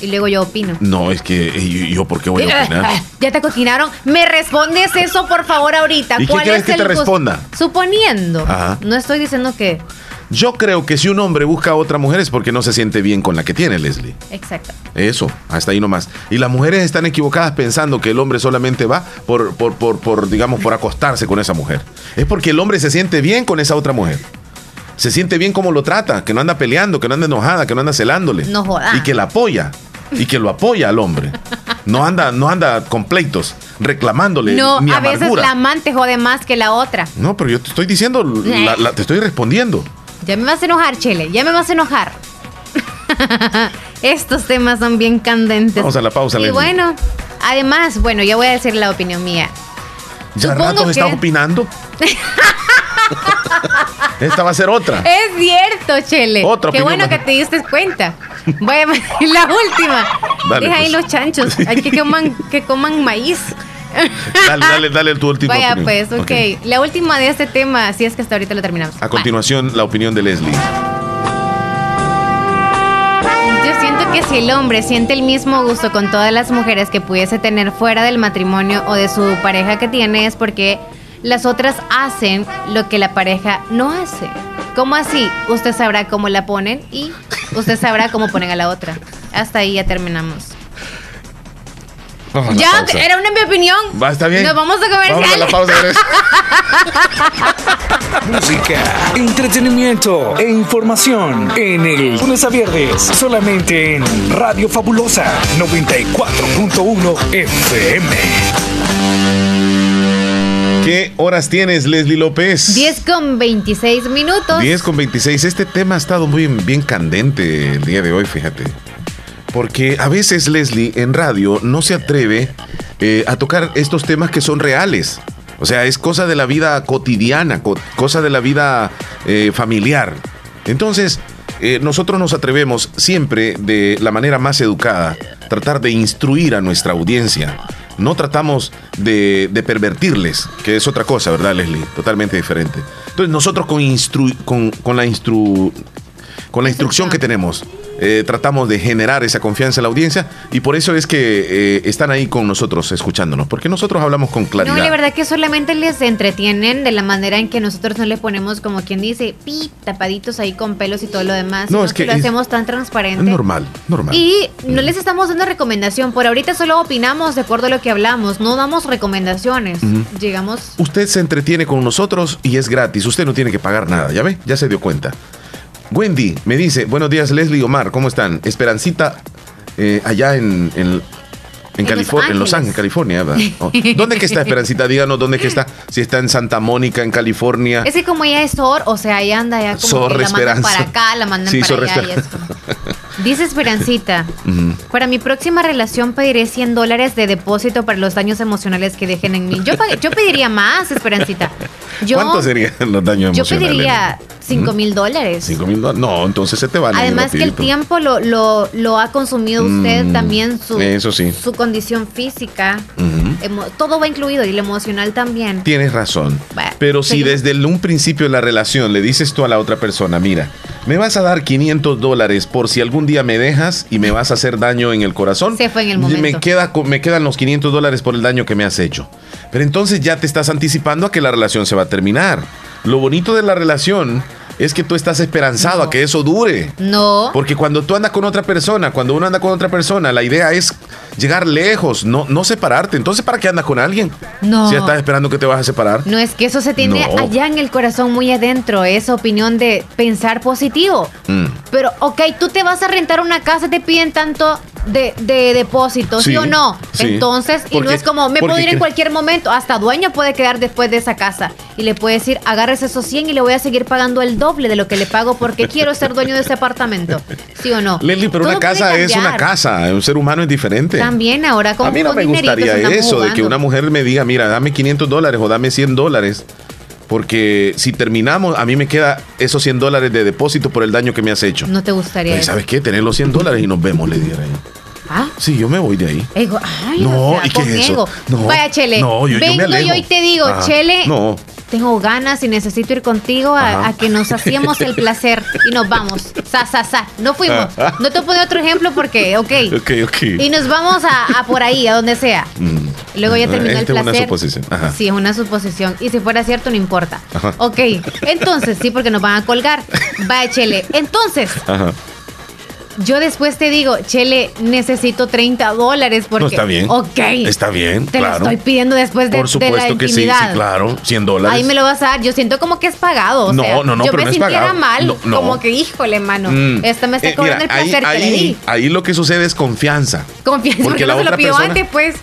Y luego yo opino. No, es que eh, yo, yo ¿por qué voy a opinar? Ya te cocinaron. ¿Me respondes eso, por favor, ahorita? ¿Y qué ¿Cuál es que el te responda? Suponiendo. Ajá. No estoy diciendo que. Yo creo que si un hombre busca a otra mujer es porque no se siente bien con la que tiene, Leslie. Exacto. Eso, hasta ahí nomás. Y las mujeres están equivocadas pensando que el hombre solamente va por, por, por, por, digamos, por acostarse con esa mujer. Es porque el hombre se siente bien con esa otra mujer. Se siente bien como lo trata, que no anda peleando, que no anda enojada, que no anda celándole. No joda. Y que la apoya. Y que lo apoya al hombre. No anda, no anda con pleitos, reclamándole No, mi a veces la amante jode más que la otra. No, pero yo te estoy diciendo, la- la- te estoy respondiendo. Ya me vas a enojar, Chele. Ya me vas a enojar. Estos temas son bien candentes. Vamos a la pausa, Y Leslie. bueno, además, bueno, yo voy a decir la opinión mía. Ya Supongo rato que- estás opinando. Esta va a ser otra. Es cierto, Chele. Otra Qué bueno que te diste cuenta. Voy a la última. Dale, Deja ahí pues. los chanchos. Hay que coman, que coman maíz. Dale, dale, dale tu última Vaya, opinión. pues, ok. La última de este tema, si es que hasta ahorita lo terminamos. A continuación, la opinión de Leslie. Yo siento que si el hombre siente el mismo gusto con todas las mujeres que pudiese tener fuera del matrimonio o de su pareja que tiene es porque las otras hacen lo que la pareja no hace. ¿Cómo así? Usted sabrá cómo la ponen y usted sabrá cómo ponen a la otra. Hasta ahí ya terminamos. Vamos a Ya, pausa. era una mi opinión. Va, está bien. Nos vamos a comercial. Vamos a la pausa. Música, entretenimiento e información en el lunes a viernes solamente en Radio Fabulosa 94.1 FM. ¿Qué horas tienes, Leslie López? 10 con 26 minutos. 10 con 26. Este tema ha estado muy bien candente el día de hoy, fíjate. Porque a veces Leslie en radio no se atreve eh, a tocar estos temas que son reales. O sea, es cosa de la vida cotidiana, co- cosa de la vida eh, familiar. Entonces, eh, nosotros nos atrevemos siempre de la manera más educada, tratar de instruir a nuestra audiencia. No tratamos de, de pervertirles, que es otra cosa, ¿verdad, Leslie? Totalmente diferente. Entonces, nosotros con, instru- con, con la instru con la instrucción que tenemos, eh, tratamos de generar esa confianza en la audiencia y por eso es que eh, están ahí con nosotros escuchándonos, porque nosotros hablamos con claridad. No, la verdad que solamente les entretienen de la manera en que nosotros no le ponemos como quien dice, pi, tapaditos ahí con pelos y todo lo demás. No, es que lo es- hacemos tan transparente. Normal, normal. Y no les estamos dando recomendación. Por ahorita solo opinamos de acuerdo a lo que hablamos. No damos recomendaciones. Llegamos. Usted se entretiene con nosotros y es gratis, usted no tiene que pagar nada, ¿ya ve? Ya se dio cuenta. Wendy me dice, buenos días Leslie y Omar, ¿cómo están? Esperancita eh, allá en, en, en, California, Los en Los Ángeles. California. Oh, ¿Dónde que está Esperancita? Díganos dónde que está. Si está en Santa Mónica, en California. Es que como ella es Sor, o sea, ella anda ya como Zorra que la mandan Esperanza. para acá, la mandan Sí, para Zorra allá y. Dice Esperancita, Ujú. para mi próxima relación pediré 100 dólares de depósito para los daños emocionales que dejen en mí. Yo, yo pediría más, Esperancita. Yo, ¿Cuántos serían los daños yo emocionales? pediría 5 mil dólares. ¿Cinco mil dólares? No, entonces se te van Además que el tiempo lo, lo, lo ha consumido usted, Mm, también su, eso sí. su condición física, todo va incluido y el emocional también. Tienes razón. Bueno, Pero si seguimos. desde el- un principio de la relación le dices tú a la otra persona, mira, me vas a dar 500 dólares por si algún día me dejas y me vas a hacer daño en el corazón. Se fue en el y momento. Me, queda, me quedan los 500 dólares por el daño que me has hecho. Pero entonces ya te estás anticipando a que la relación se va a terminar. Lo bonito de la relación es que tú estás esperanzado a que eso dure. No. Porque cuando tú andas con otra persona, cuando uno anda con otra persona, la idea es llegar lejos, no, no separarte. Entonces, ¿para qué andas con alguien? No. Si ya estás esperando que te vas a separar. No es que eso se tiene No. allá en el corazón muy adentro, esa opinión de pensar positivo. Mm. Pero, ok, tú te vas a rentar una casa, te piden tanto de, de depósito, ¿sí, Sí, o no? sí. Entonces, y no es como, me puedo ir en cualquier momento, hasta dueño puede quedar después de esa casa. Y le puede decir, agarres esos 100 y le voy a seguir pagando el doble de lo que le pago porque quiero ser dueño de ese apartamento. ¿Sí o no? Leslie, pero Todo una casa es una casa, un ser humano es diferente. También ahora con a mí no con me gustaría eso, de que una mujer me diga, mira, dame 500 dólares o dame 100 dólares. Porque si terminamos, a mí me queda esos 100 dólares de depósito por el daño que me has hecho. No te gustaría. Ay. ¿Sabes qué? Tener los 100 dólares y nos vemos, le ahí. Ah, Sí, yo me voy de ahí. ego. Ay, No, o sea, ¿y qué es eso? No, Vaya, Chele. no, yo- yo me vengo yo y te digo, Ajá. Chele. No. Tengo ganas y necesito ir contigo a, que nos hacíamos el placer y nos vamos. Sa, sa, sa. No fuimos. No te pongo otro ejemplo porque, ok. Ok, ok. Y nos vamos a, a por ahí, a donde sea. Mm. Luego ya terminó el Esta es una placer. suposición. Ajá. Sí, es una suposición. Y si fuera cierto, no importa. Ajá. Ok. Entonces, sí, porque nos van a colgar. Vaya, Chele. Entonces, Ajá. yo después te digo, Chele, necesito 30 dólares porque. No, está bien. Ok. Está bien, Te claro. lo estoy pidiendo después de, Por de supuesto la que sí, sí, claro. 100 dólares. Ahí me lo vas a dar. Yo siento como que es pagado. o No, sea, no, no, Yo pero me no es sintiera pagado. mal, No, no. como que, híjole, mano. Mm. Esta me está Eh, cobrando mira, el placer ahí, que le ahí- di. ahí lo que sucede es confianza. Confianza, porque porque la no se lo otra pidió persona- antes, pues.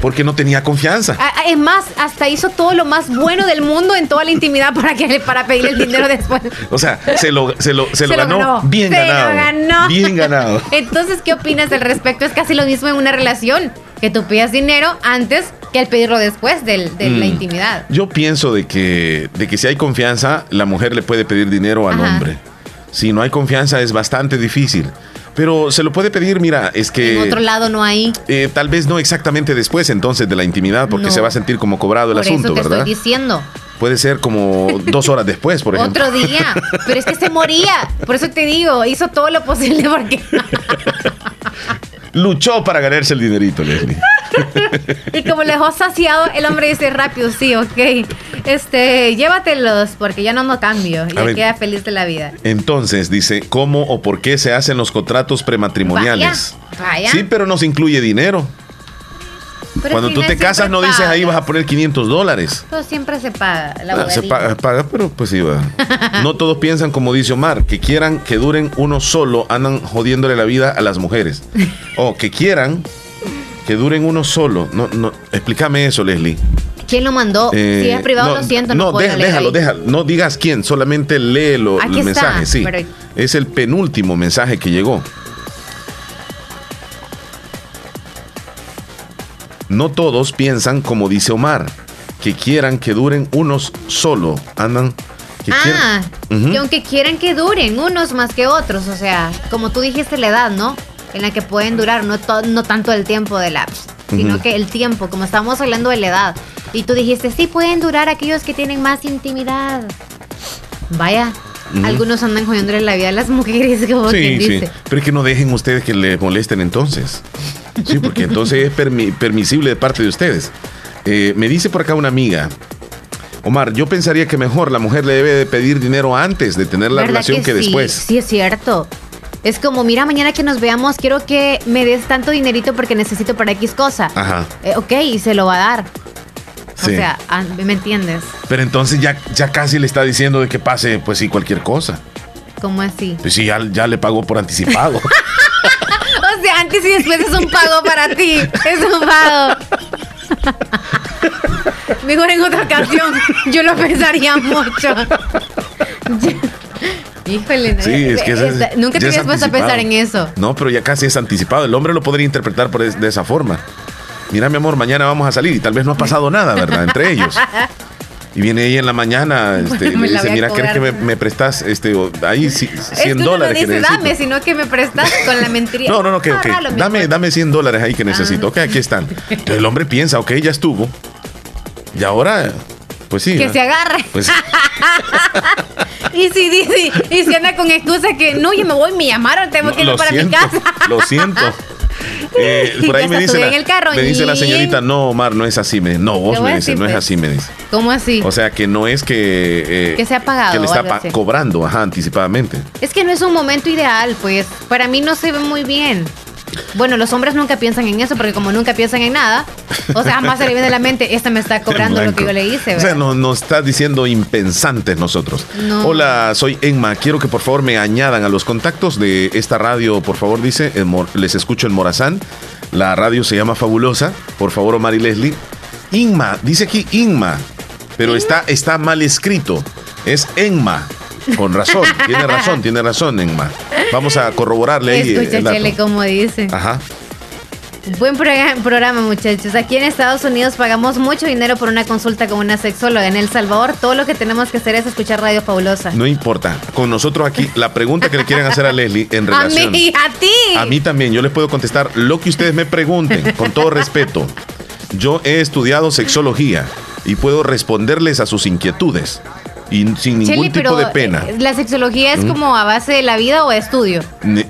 Porque no tenía confianza. Ah, ah, Es más, hasta hizo todo lo más bueno del mundo en toda la intimidad para que para pedirle el dinero después. O sea, se lo, se lo, se lo ganó, bien Se ganado. lo ganó. Bien ganado. Entonces, ¿qué opinas al respecto? Es casi lo mismo en una relación. Que tú pidas dinero antes que al pedirlo después del- de la Mm. intimidad. Yo pienso de que, de que si hay confianza, la mujer le puede pedir dinero al Ajá. hombre. Si no hay confianza es bastante difícil. Pero se lo puede pedir, mira, es que... En otro lado no hay. eh, tal vez no exactamente después entonces de la intimidad, porque No. se va a sentir como cobrado el Por asunto, eso te ¿verdad? estoy diciendo. Puede ser como dos horas después, por ejemplo. Otro día. Pero es que se moría. Por eso te digo, hizo todo lo posible porque. Luchó para ganarse el dinerito, Leslie. y como le dejó saciado, el hombre dice rápido, sí, ok. Este, llévatelos porque ya no no cambio. Y ver. queda feliz de la vida. Entonces dice, ¿cómo o por qué se hacen los contratos prematrimoniales? Vaya, vaya. Sí, pero nos incluye dinero. Pero Cuando tú te casas no dices ahí vas a poner 500 dólares. Pero siempre se paga la Ah, se paga, paga, pero pues sí va. No todos piensan como dice Omar, que quieran que duren uno solo, andan jodiéndole la vida a las mujeres. O que quieran que duren uno solo. No, no, explícame eso, Leslie. ¿Quién lo mandó? Eh, si es privado, lo siento, no, no puedo déjalo, déjalo. No digas quién, solamente léelo Aquí el está, mensaje. Sí, pero- es el penúltimo mensaje que llegó. No todos piensan como dice Omar, que quieran que duren unos solo. Andan. Que ah, que aunque quieran que duren unos más que otros, o sea, como tú dijiste la edad, ¿no? En la que pueden durar, no, no tanto el tiempo de lapso, sino que el tiempo, como estábamos hablando de la edad. Y tú dijiste, sí, pueden durar aquellos que tienen más intimidad. Vaya, Ujú. algunos andan jodiéndole la vida a las mujeres, como quien Sí, sí. dice. Pero es que no dejen ustedes que les molesten entonces. Sí, porque entonces es permi- permisible de parte de ustedes. Eh, me dice por acá una amiga. Omar, yo pensaría que mejor la mujer le debe de pedir dinero antes de tener la ¿Verdad relación que, sí? después. Sí, es cierto. Es como, mira, mañana que nos veamos, quiero que me des tanto dinerito porque necesito para X cosa. Ajá. Eh, ok, y se lo va a dar. Sí. O sea, ah, ¿me entiendes? Pero entonces ya, ya casi le está diciendo de que pase, pues sí, cualquier cosa. ¿Cómo así? Pues sí, ya, ya le pagó por anticipado. Antes y después es un pago para ti. Es un pago. Mejor en otra ocasión. Yo lo pensaría mucho. Híjole, Sí, es que es- nunca te habías puesto a pensar en eso. No, pero ya casi es anticipado. El hombre lo podría interpretar por es- de esa forma. Mira, mi amor, mañana vamos a salir y tal vez no ha pasado nada, ¿verdad? Entre ellos. Y viene ella en la mañana este, y me le dice, mira, ¿crees cobrar". que me, me prestas este, ahí ci- 100 es que dólares no que dice necesito? dame, sino que me prestas con la mentira. No, no, no, que, ok. Ahorralo, mi Dame, dame 100 dólares ahí que necesito. Ok, aquí están. Entonces el hombre piensa, ok, ya estuvo. Y ahora, pues sí. Que se agarre. Pues, Y si dice, y si anda con excusa que no, yo me voy, me llamaron, tengo que ir para siento, mi casa. lo siento. Eh, por ahí me dice, la, me dice señorita, no, Omar, no es así. Me, no, vos me decir, no es pues. así, me dice. ¿Cómo así? O sea, que no es que... eh, Que se ha pagado Que le está pa- cobrando, ajá, anticipadamente. Es que no es un momento ideal, pues. Para mí no se ve muy bien. Bueno, los hombres nunca piensan en eso porque como nunca piensan en nada, o sea, jamás se le viene a la mente, este me está cobrando lo que yo le hice. O sea, ¿verdad? no- nos está diciendo impensantes nosotros. No. Hola, soy Enma. Quiero que por favor me añadan a los contactos de esta radio, por favor, dice. les escucho en Morazán. La radio se llama Fabulosa. Por favor, Omar y Leslie. Inma, dice aquí Inma, pero está, está mal escrito. Es Enma. Con razón, tiene razón, tiene razón, Enma. Vamos a corroborarle ahí. eh, Escucha. Chele, como dice. Ajá. Buen programa, muchachos. Aquí en Estados Unidos pagamos mucho dinero por una consulta con una sexóloga. En El Salvador, todo lo que tenemos que hacer es escuchar Radio Fabulosa. No importa. Con nosotros aquí, la pregunta que le quieren hacer a Leslie en a relación. mí, a ti. A mí también, yo les puedo contestar lo que ustedes me pregunten, con todo respeto. Yo he estudiado sexología y puedo responderles a sus inquietudes y sin ningún tipo de pena. eh, ¿La sexología es Mm. como a base de la vida o de estudio?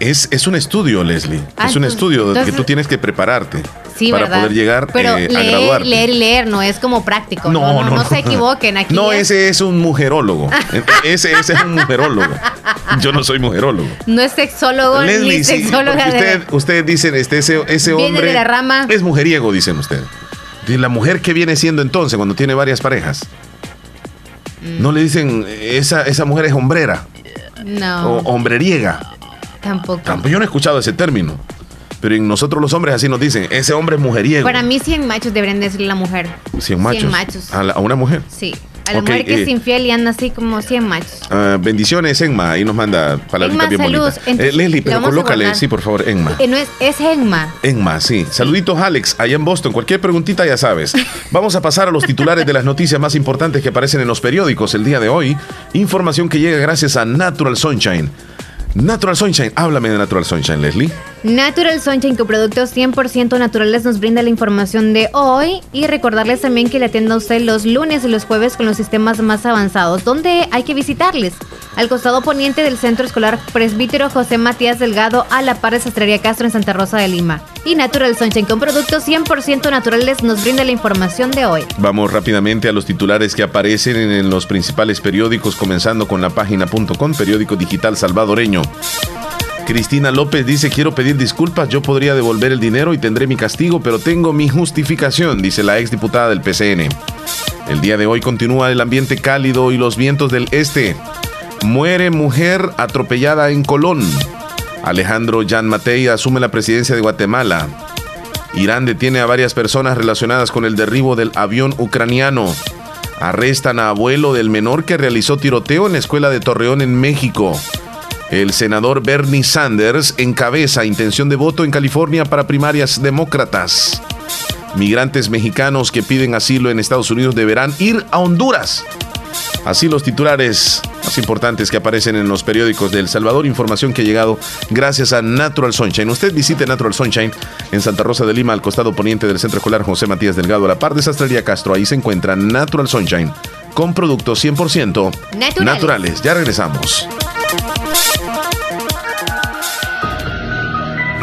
Es, es un estudio, Leslie. Ah, es un entonces- estudio que entonces- tú tienes que prepararte Sí, para ¿verdad? poder llegar Pero eh, a leer, leer y leer no es como práctico. No, no, no, se equivoquen. Aquí No, es- ese es un mujerólogo. ese, ese es un mujerólogo. Yo no soy mujerólogo. no es sexólogo Leslie, ni sí, sexóloga porque de... usted- ustedes dicen, este, ese, ese Viene hombre de la rama. es mujeriego, dicen ustedes. ¿Y la mujer que viene siendo entonces cuando tiene varias parejas? Mm. No le dicen, esa, esa mujer es hombrera No, o hombreriega. tampoco. Tampoco yo no he escuchado ese término. Pero en nosotros los hombres así nos dicen, ese hombre es mujeriego. Para mí 100 machos deberían decirle a la mujer. 100 machos. 100 machos. A, la- a una mujer. Sí. A la Ok, mujer que eh, es infiel y anda así como 100 machos. Ah, bendiciones, Enma. Ahí nos manda palabritas bien bonitas. Eh, Leslie, le pero colócale, sí, por favor, Enma. Eh, no es, es Enma. Enma, sí. Saluditos, Alex, allá en Boston. Cualquier preguntita ya sabes. Vamos a pasar a los titulares de las noticias más importantes que aparecen en los periódicos el día de hoy. Información que llega gracias a Natural Sunshine. Natural Sunshine, háblame de Natural Sunshine, Leslie. Natural Sunshine con productos 100% naturales nos brinda la información de hoy y recordarles también que le atienda usted los lunes y los jueves con los sistemas más avanzados, donde hay que visitarles. Al costado poniente del Centro Escolar Presbítero José Matías Delgado a la par de Sastrería Castro en Santa Rosa de Lima. Y Natural Sunshine con productos 100% naturales nos brinda la información de hoy. Vamos rápidamente a los titulares que aparecen en, en los principales periódicos, comenzando con la página.com, periódico digital salvadoreño. Cristina López dice, quiero pedir disculpas, yo podría devolver el dinero y tendré mi castigo, pero tengo mi justificación, dice la exdiputada del PCN. El día de hoy continúa el ambiente cálido y los vientos del este. Muere mujer atropellada en Colón. Alejandro Jan Matei asume la presidencia de Guatemala. Irán detiene a varias personas relacionadas con el derribo del avión ucraniano. Arrestan a abuelo del menor que realizó tiroteo en la escuela de Torreón en México. El senador Bernie Sanders encabeza intención de voto en California para primarias demócratas. Migrantes mexicanos que piden asilo en Estados Unidos deberán ir a Honduras. Así los titulares más importantes que aparecen en los periódicos de El Salvador, información que ha llegado gracias a Natural Sunshine. Usted visite Natural Sunshine en Santa Rosa de Lima, al costado poniente del Centro Escolar José Matías Delgado, a la par de Sastrería Castro. Ahí se encuentra Natural Sunshine con productos 100% Naturales. naturales. Ya regresamos.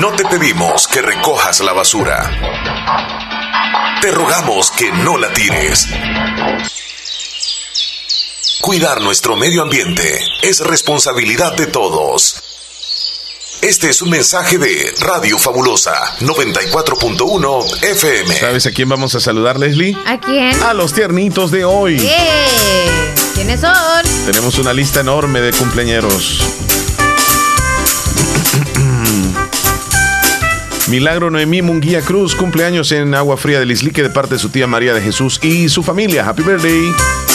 No te pedimos que recojas la basura. Te rogamos que no la tires. Cuidar nuestro medio ambiente es responsabilidad de todos. Este es un mensaje de Radio Fabulosa 94.1 FM. ¿Sabes a quién vamos a saludar, Leslie? ¿A quién? A los tiernitos de hoy. ¡Eh! ¿Quiénes son? Tenemos una lista enorme de cumpleañeros. Milagro Noemí Munguía Cruz, cumpleaños en Agua Fría del Islique de parte de su tía María de Jesús y su familia. Happy birthday.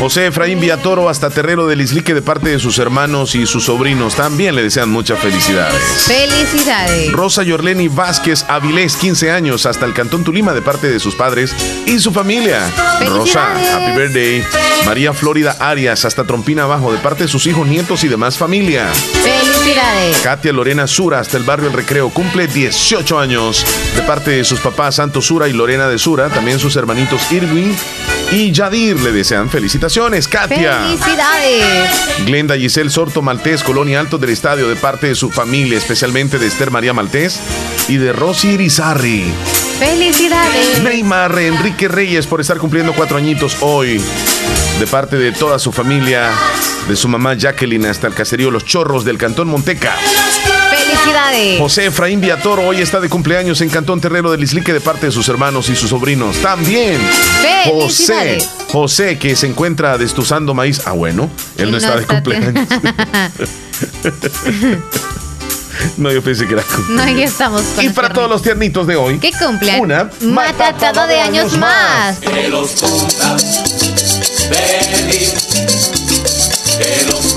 José Efraín Villatoro hasta Terrero del Islique de parte de sus hermanos y sus sobrinos. También le desean muchas felicidades. Felicidades. Rosa Yorleni Vázquez Avilés, 15 años, hasta el Cantón Tulima de parte de sus padres y su familia. Rosa, happy birthday. María Florida Arias, hasta Trompina Abajo, de parte de sus hijos, nietos y demás familia. Felicidades. Katia Lorena Sura, hasta el barrio El Recreo, cumple 18 años, de parte de sus papás Santos Sura y Lorena de Sura, también sus hermanitos Irwin y Yadir le desean felicitaciones. Katia. Felicidades. Glenda Giselle Sorto Maltés, Colonia Alto del Estadio, de parte de su familia, especialmente de Esther María Maltés y de Rosy Irizarri. Felicidades. Neymar Enrique Reyes por estar cumpliendo cuatro añitos hoy. De parte de toda su familia, de su mamá Jacqueline hasta el caserío Los Chorros del Cantón Monteca. Felicidades. José Efraín Viatoro hoy está de cumpleaños en Cantón Terrero del Islique de parte de sus hermanos y sus sobrinos. También José. José que se encuentra destuzando maíz. Ah, bueno, él no, No está de está- cumpleaños. no, yo pensé que era cumpleaños. No, ya estamos con Y para tiernitos. todos los tiernitos de hoy, que cumplen una matatado de años más. Que los cumplas feliz. Que los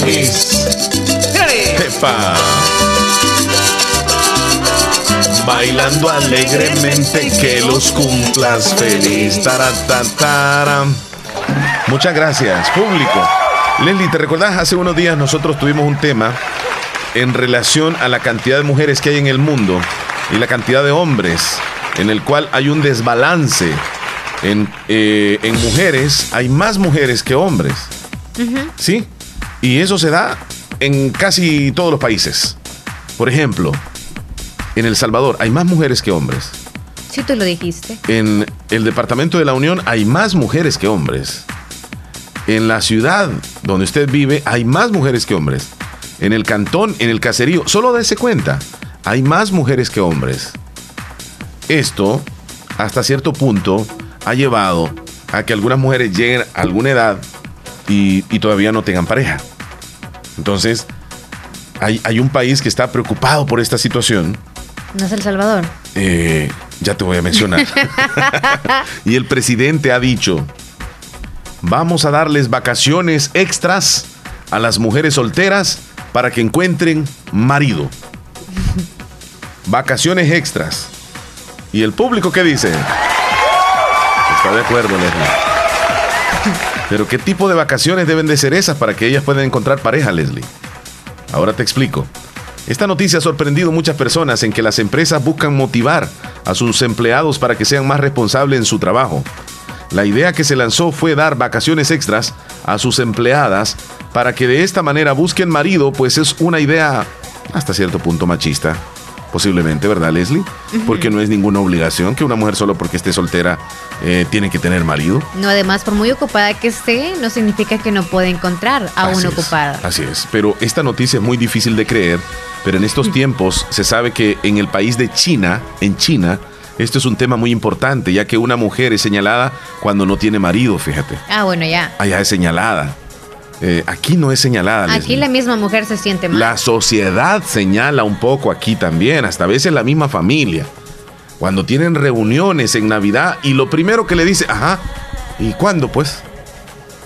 feliz. Epa. Bailando alegremente que los cumplas feliz. Taratatara. Muchas gracias, público. Leslie, ¿te recordás? Hace unos días nosotros tuvimos un tema en relación a la cantidad de mujeres que hay en el mundo y la cantidad de hombres, en el cual hay un desbalance. En, eh, en mujeres hay más mujeres que hombres. ¿Sí? Y eso se da en casi todos los países. Por ejemplo, en El Salvador hay más mujeres que hombres. Sí, tú lo dijiste. En el Departamento de la Unión hay más mujeres que hombres. En la ciudad donde usted vive hay más mujeres que hombres. En el cantón, en el caserío, solo dése cuenta, hay más mujeres que hombres. Esto, hasta cierto punto, ha llevado a que algunas mujeres lleguen a alguna edad y, y todavía no tengan pareja. Entonces, hay, hay un país que está preocupado por esta situación. No es El Salvador. Eh, ya te voy a mencionar. y el presidente ha dicho, vamos a darles vacaciones extras a las mujeres solteras para que encuentren marido. Vacaciones extras. ¿Y el público qué dice? Está de acuerdo, Leslie. Pero ¿qué tipo de vacaciones deben de ser esas para que ellas puedan encontrar pareja, Leslie? Ahora te explico. Esta noticia ha sorprendido muchas personas en que las empresas buscan motivar a sus empleados para que sean más responsables en su trabajo. La idea que se lanzó fue dar vacaciones extras a sus empleadas para que de esta manera busquen marido, pues es una idea hasta cierto punto machista. Posiblemente, ¿verdad, Leslie? Porque no es ninguna obligación que una mujer solo porque esté soltera eh, tiene que tener marido. No, además, por muy ocupada que esté, no significa que no puede encontrar a Así una es, ocupada. Así es, pero esta noticia es muy difícil de creer Pero en estos tiempos se sabe que en el país de China, en China, esto es un tema muy importante, ya que una mujer es señalada cuando no tiene marido, fíjate. Ah, bueno, ya. Allá es señalada. Eh, aquí no es señalada. Aquí Leslie. la misma mujer se siente mal. La sociedad señala un poco aquí también, hasta a veces la misma familia. Cuando tienen reuniones en Navidad y lo primero que le dice, ajá, ¿y cuándo pues?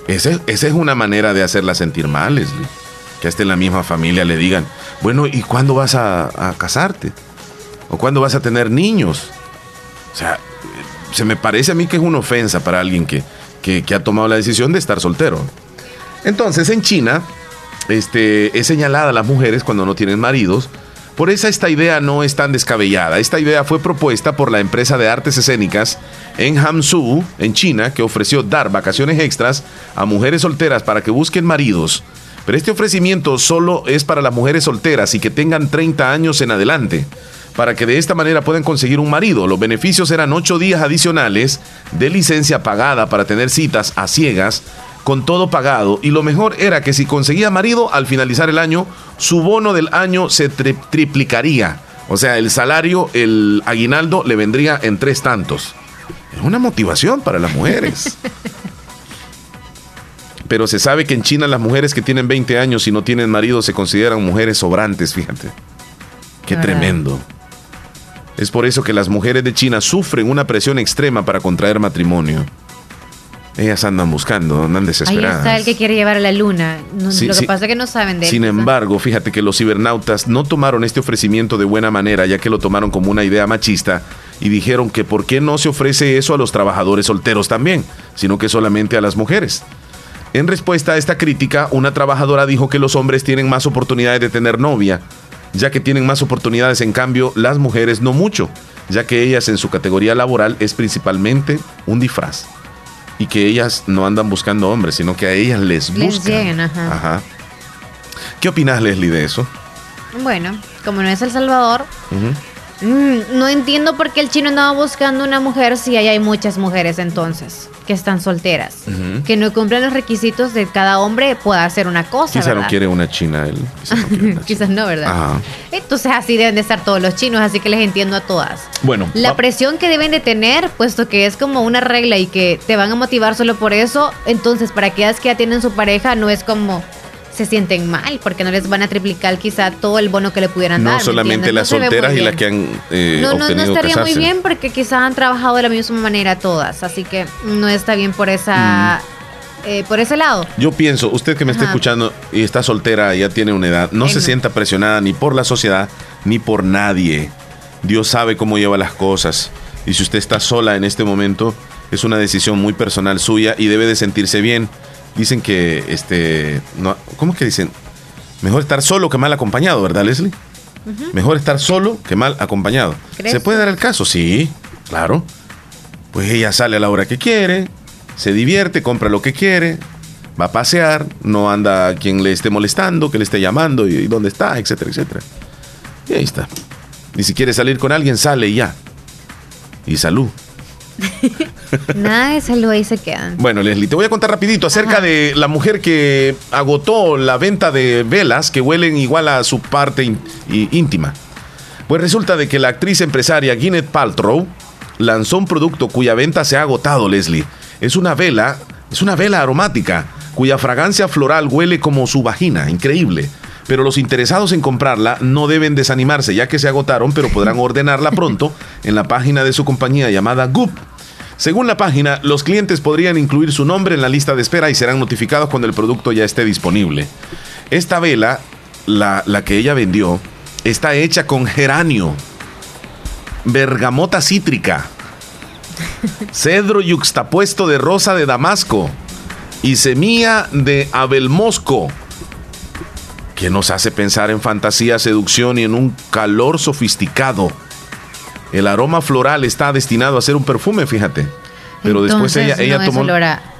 Ese- esa es una manera de hacerla sentir mal, Leslie. Que hasta en la misma familia le digan, bueno, ¿y cuándo vas a, a casarte? ¿O cuándo vas a tener niños? O sea, se me parece a mí que es una ofensa para alguien que, que- que ha tomado la decisión de estar soltero. Entonces, en China, este, es señalada a las mujeres cuando no tienen maridos. Por eso esta idea no es tan descabellada. Esta idea fue propuesta por la empresa de artes escénicas en Hangzhou, en China, que ofreció dar vacaciones extras a mujeres solteras para que busquen maridos. Pero este ofrecimiento solo es para las mujeres solteras y que tengan 30 años en adelante, para que de esta manera puedan conseguir un marido. Los beneficios eran 8 días adicionales de licencia pagada para tener citas a ciegas con todo pagado y lo mejor era que si conseguía marido al finalizar el año, su bono del año se tri- triplicaría. O sea, el salario, el aguinaldo le vendría en tres tantos. Es una motivación para las mujeres. Pero se sabe que en China las mujeres que tienen 20 años y no tienen marido se consideran mujeres sobrantes, fíjate. Qué tremendo. Es por eso que las mujeres de China sufren una presión extrema para contraer matrimonio. Ellas andan buscando, andan Ahí desesperadas. está el que quiere llevar a la luna. No- Sí, lo que sí. pasa es que no saben de él. Sin embargo, fíjate que los cibernautas no tomaron este ofrecimiento de buena manera, ya que lo tomaron como una idea machista y dijeron que por qué no se ofrece eso a los trabajadores solteros también, sino que solamente a las mujeres. En respuesta a esta crítica, una trabajadora dijo que los hombres tienen más oportunidades de tener novia, ya que tienen más oportunidades, en cambio, las mujeres no mucho, ya que ellas en su categoría laboral es principalmente un disfraz. Y que ellas no andan buscando hombres, sino que a ellas les Les buscan. ajá. Ajá. ¿Qué opinas, Leslie, de eso? Bueno, como no es El Salvador, mm, no entiendo por qué el chino andaba buscando una mujer si ahí hay muchas mujeres entonces que están solteras, que no cumplen los requisitos de cada hombre pueda hacer una cosa. Quizá no quiere una china él. Quizá no Quizás no, ¿verdad? Ajá. Entonces así deben de estar todos los chinos, así que les entiendo a todas. Bueno, La presión que deben de tener, puesto que es como una regla y que te van a motivar solo por eso, entonces para aquellas que ya tienen su pareja no es como se sienten mal, porque no les van a triplicar quizá todo el bono que le pudieran dar. no ¿me solamente las No solteras y las que han eh, no, no, no estaría casarse. muy bien porque quizás han trabajado de la misma manera todas, así que no está bien por esa eh, por ese lado. Yo pienso, usted que me está escuchando y está soltera, ya tiene una edad, no se sienta presionada ni por la sociedad ni por nadie. Dios sabe cómo lleva las cosas. Y si usted está sola en este momento, es una decisión muy personal suya y debe de sentirse bien. Dicen que, este, no, ¿cómo es que dicen? Mejor estar solo que mal acompañado, ¿verdad, Leslie? Mejor estar solo que mal acompañado. ¿Crees? ¿Se puede dar el caso? Sí, claro. Pues ella sale a la hora que quiere, se divierte, compra lo que quiere, va a pasear, no anda a quien le esté molestando, que le esté llamando y, y dónde está, etcétera, etcétera. Y ahí está. Y si quiere salir con alguien, sale y ya. Y salud. Nada de salud ahí se quedan. Bueno, Leslie, te voy a contar rapidito acerca Ajá. de la mujer que agotó la venta de velas que huelen igual a su parte íntima. Pues resulta de que la actriz empresaria Gwyneth Paltrow lanzó un producto cuya venta se ha agotado, Leslie. Es una vela, es una vela aromática cuya fragancia floral huele como su vagina, increíble. Pero los interesados en comprarla no deben desanimarse ya que se agotaron, pero podrán ordenarla pronto en la página de su compañía llamada Goop. Según la página, los clientes podrían incluir su nombre en la lista de espera y serán notificados cuando el producto ya esté disponible. Esta vela, la, la que ella vendió, está hecha con geranio, bergamota cítrica, cedro yuxtapuesto de rosa de damasco y semilla de abelmosco, que nos hace pensar en fantasía, seducción y en un calor sofisticado. El aroma floral está destinado a ser un perfume, fíjate. Pero después ella, ella no es tomó, a-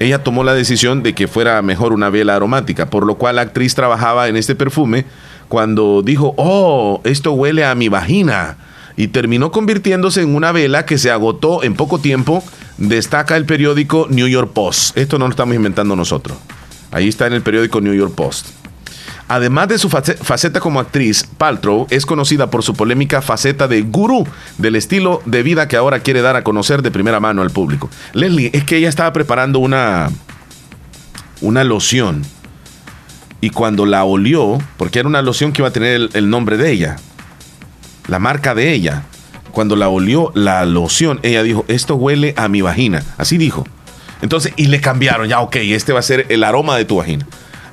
ella tomó la decisión de que fuera mejor una vela aromática, por lo cual la actriz trabajaba en este perfume cuando dijo, oh, esto huele a mi vagina. Y terminó convirtiéndose en una vela que se agotó en poco tiempo, destaca el periódico New York Post. Esto no lo estamos inventando nosotros. Ahí está en el periódico New York Post. Además de su face- faceta como actriz, Paltrow es conocida por su polémica faceta de gurú del estilo de vida que ahora quiere dar a conocer de primera mano al público. Leslie, es que ella estaba preparando una, una loción y cuando la olió, porque era una loción que iba a tener el, el nombre de ella, la marca de ella, cuando la olió la loción, ella dijo, esto huele a mi vagina, así dijo. Entonces, y le cambiaron, ya, ok, este va a ser el aroma de tu vagina.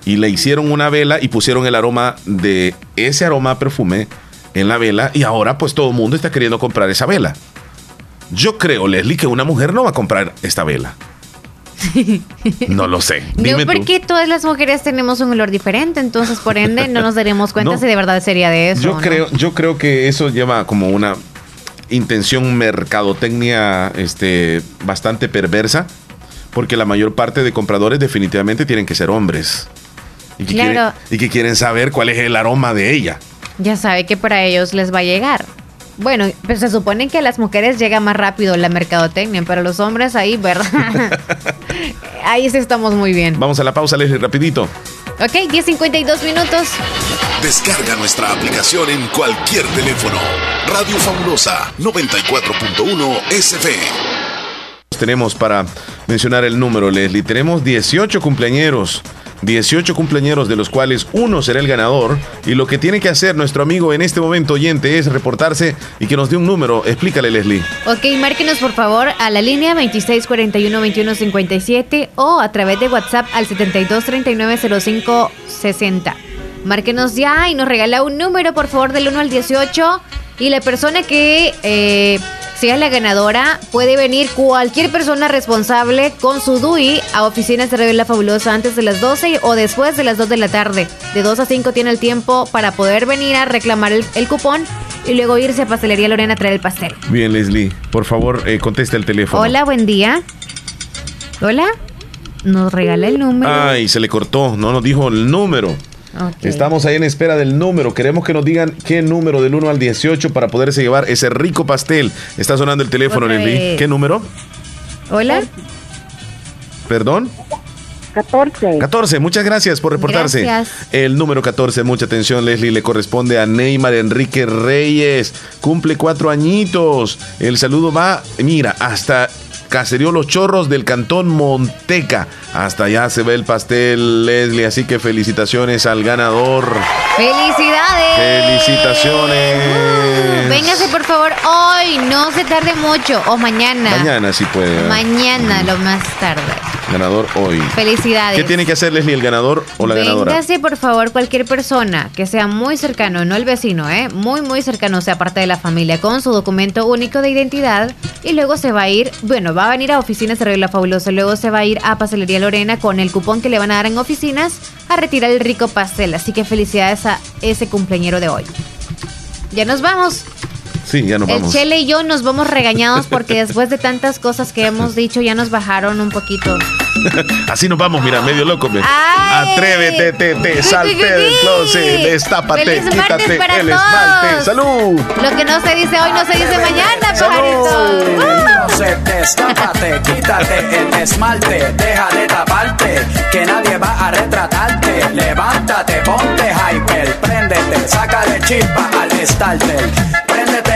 Y le hicieron una vela y pusieron el aroma de ese aroma a perfume en la vela y ahora pues todo el mundo está queriendo comprar esa vela. Yo creo, Leslie, que una mujer no va a comprar esta vela. No lo sé. Dime no, tú. porque todas las mujeres tenemos un olor diferente, entonces por ende no nos daremos cuenta No. si de verdad sería de eso. Yo ¿no? creo, yo creo que eso lleva como una intención mercadotecnia este, bastante perversa, porque la mayor parte de compradores definitivamente tienen que ser hombres. Y que, Claro. quieren, y que quieren saber cuál es el aroma de ella. Ya sabe que para ellos les va a llegar. Bueno, pues se supone que a las mujeres llega más rápido la mercadotecnia, pero los hombres ahí, ¿verdad? ahí sí estamos muy bien. Vamos a la pausa, Leslie, rapidito. Ok, 10.52 minutos. Descarga nuestra aplicación en cualquier teléfono. Radio Fabulosa 94.1 SF. Tenemos para mencionar el número, Leslie. Tenemos 18 cumpleañeros. 18 cumpleañeros de los cuales uno será el ganador y lo que tiene que hacer nuestro amigo en este momento oyente es reportarse y que nos dé un número. Explícale, Leslie. Ok, márquenos por favor a la línea 2641-2157 o a través de WhatsApp al 7239-0560. Márquenos ya y nos regala un número por favor del 1 al 18 y la persona que eh, sea la ganadora puede venir cualquier persona responsable con su DUI a oficinas de Radio La Fabulosa antes de las 12 o después de las 2 de la tarde. De 2 a 5 tiene el tiempo para poder venir a reclamar el, el cupón y luego irse a Pastelería Lorena a traer el pastel. Bien, Leslie, por favor, eh, conteste el teléfono. Hola, buen día. Hola. Nos regala el número. Ay, se le cortó, no nos dijo el número. Estamos ahí en espera del número. Queremos que nos digan qué número del 1 al 18 para poderse llevar ese rico pastel. Está sonando el teléfono, Leslie. ¿Qué número? Hola. ¿Perdón? 14. 14, muchas gracias por reportarse. Gracias. El número 14, mucha atención, Leslie, le corresponde a Neymar Enrique Reyes. Cumple cuatro añitos. El saludo va, mira, hasta Caserío Los Chorros del Cantón Monteca. Hasta allá se ve el pastel, Leslie. Así que felicitaciones al ganador. ¡Felicidades! Felicitaciones. Véngase, por favor, hoy. No se tarde mucho. O mañana. Mañana sí puede. Mañana, lo más tarde. Ganador hoy. Felicidades. ¿Qué tiene que hacer Leslie, el ganador o la ganadora? Véngase, por favor, cualquier persona que sea muy cercano, no el vecino, ¿eh? Muy, muy cercano, sea parte de la familia, con su documento único de identidad. Y luego se va a ir, bueno, va a venir a oficinas de Radio La Fabulosa. Luego se va a ir a Pastelería Lorena con el cupón que le van a dar en oficinas a retirar el rico pastel. Así que felicidades a ese cumpleañero de hoy. Ya nos vamos. Sí, ya nos el vamos. Chele y yo nos vamos regañados porque después de tantas cosas que hemos dicho ya nos bajaron un poquito. Así nos vamos, mira, medio loco. me. Atrévete, te, te, salte del closet, destápate, Feliz quítate para el todos. esmalte. ¡Salud! Lo que no se dice hoy no se dice mañana, pajarito. Entonces destápate, quítate el esmalte, deja de taparte, que nadie va a retratarte. Levántate, ponte hyper, préndete, sácale chispa al starter. Préndete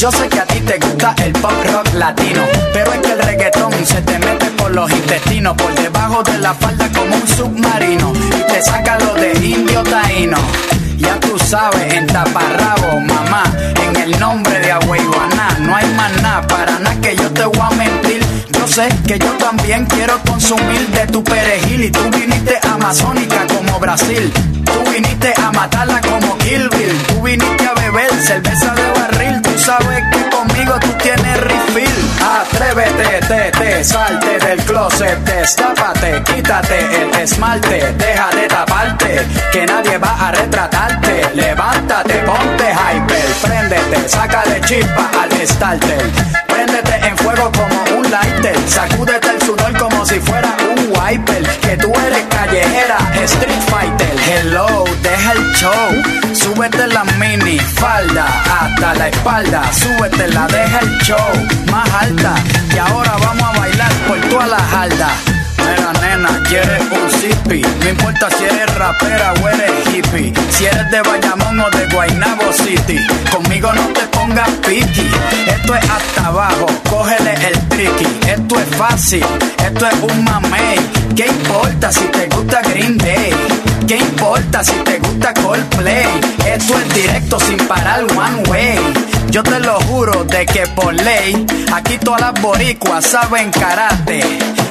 Yo sé que a ti te gusta el pop rock latino, pero es que el reggaetón se te mete por los intestinos, por debajo de la falda como un submarino, y te saca lo de indio taíno. Ya tú sabes, en taparrabo, mamá, en el nombre de Agüeyuaná, no hay más nada, para nada que yo te voy a mentir. Yo sé que yo también quiero consumir de tu perejil y tú viniste amazónica como Brasil. Tú viniste a matarla como Kill Bill. Tú viniste a beber cerveza de barril. Sabes que conmigo tú tienes refill. Atrévete, te, te, salte del closet, destápate, quítate el esmalte, deja de taparte, que nadie va a retratarte. Levántate, ponte hyper, préndete, sácale chispa al starter. Préndete en fuego como un lighter, sacúdete el sudor como si fuera un wiper. Que tú eres callejera, street fighter. Hello, deja el show, súbete la mini falda hasta la espalda, súbete la deja el show más alta. Y ahora vamos a bailar por toda la jalda. Nena, quieres un zippy. No importa si eres rapera o eres hippie. Si eres de Bayamón o de Guaynabo City. Conmigo no te pongas piqui. Esto es hasta abajo, cógele el tricky. Esto es fácil, esto es un mamey. ¿Qué importa si te gusta Green Day? ¿Qué importa si te gusta Coldplay? Esto es directo sin parar one way. Yo te lo juro de que por ley, aquí todas las boricuas saben karate.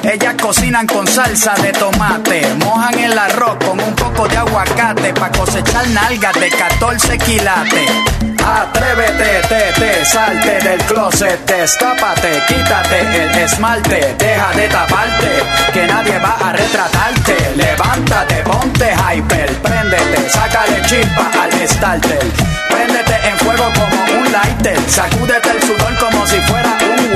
Ellas cocinan con salsa de tomate, mojan el arroz con un poco de aguacate para cosechar nalgas de 14 quilates. Atrévete, te, te, salte del closet, destápate, quítate el esmalte, deja de taparte, que nadie va a retratarte. Levántate, ponte hyper, préndete, sácale chispa al starter. Préndete en fuego como un lighter, sacúdete el sudor como si fuera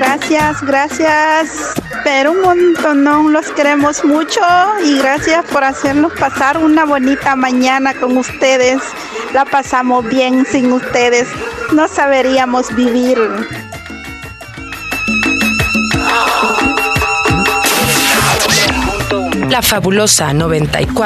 Gracias, gracias. Pero un montón, no, los queremos mucho y gracias por hacernos pasar una bonita mañana con ustedes. La pasamos bien sin ustedes, no saberíamos vivir. La fabulosa 94.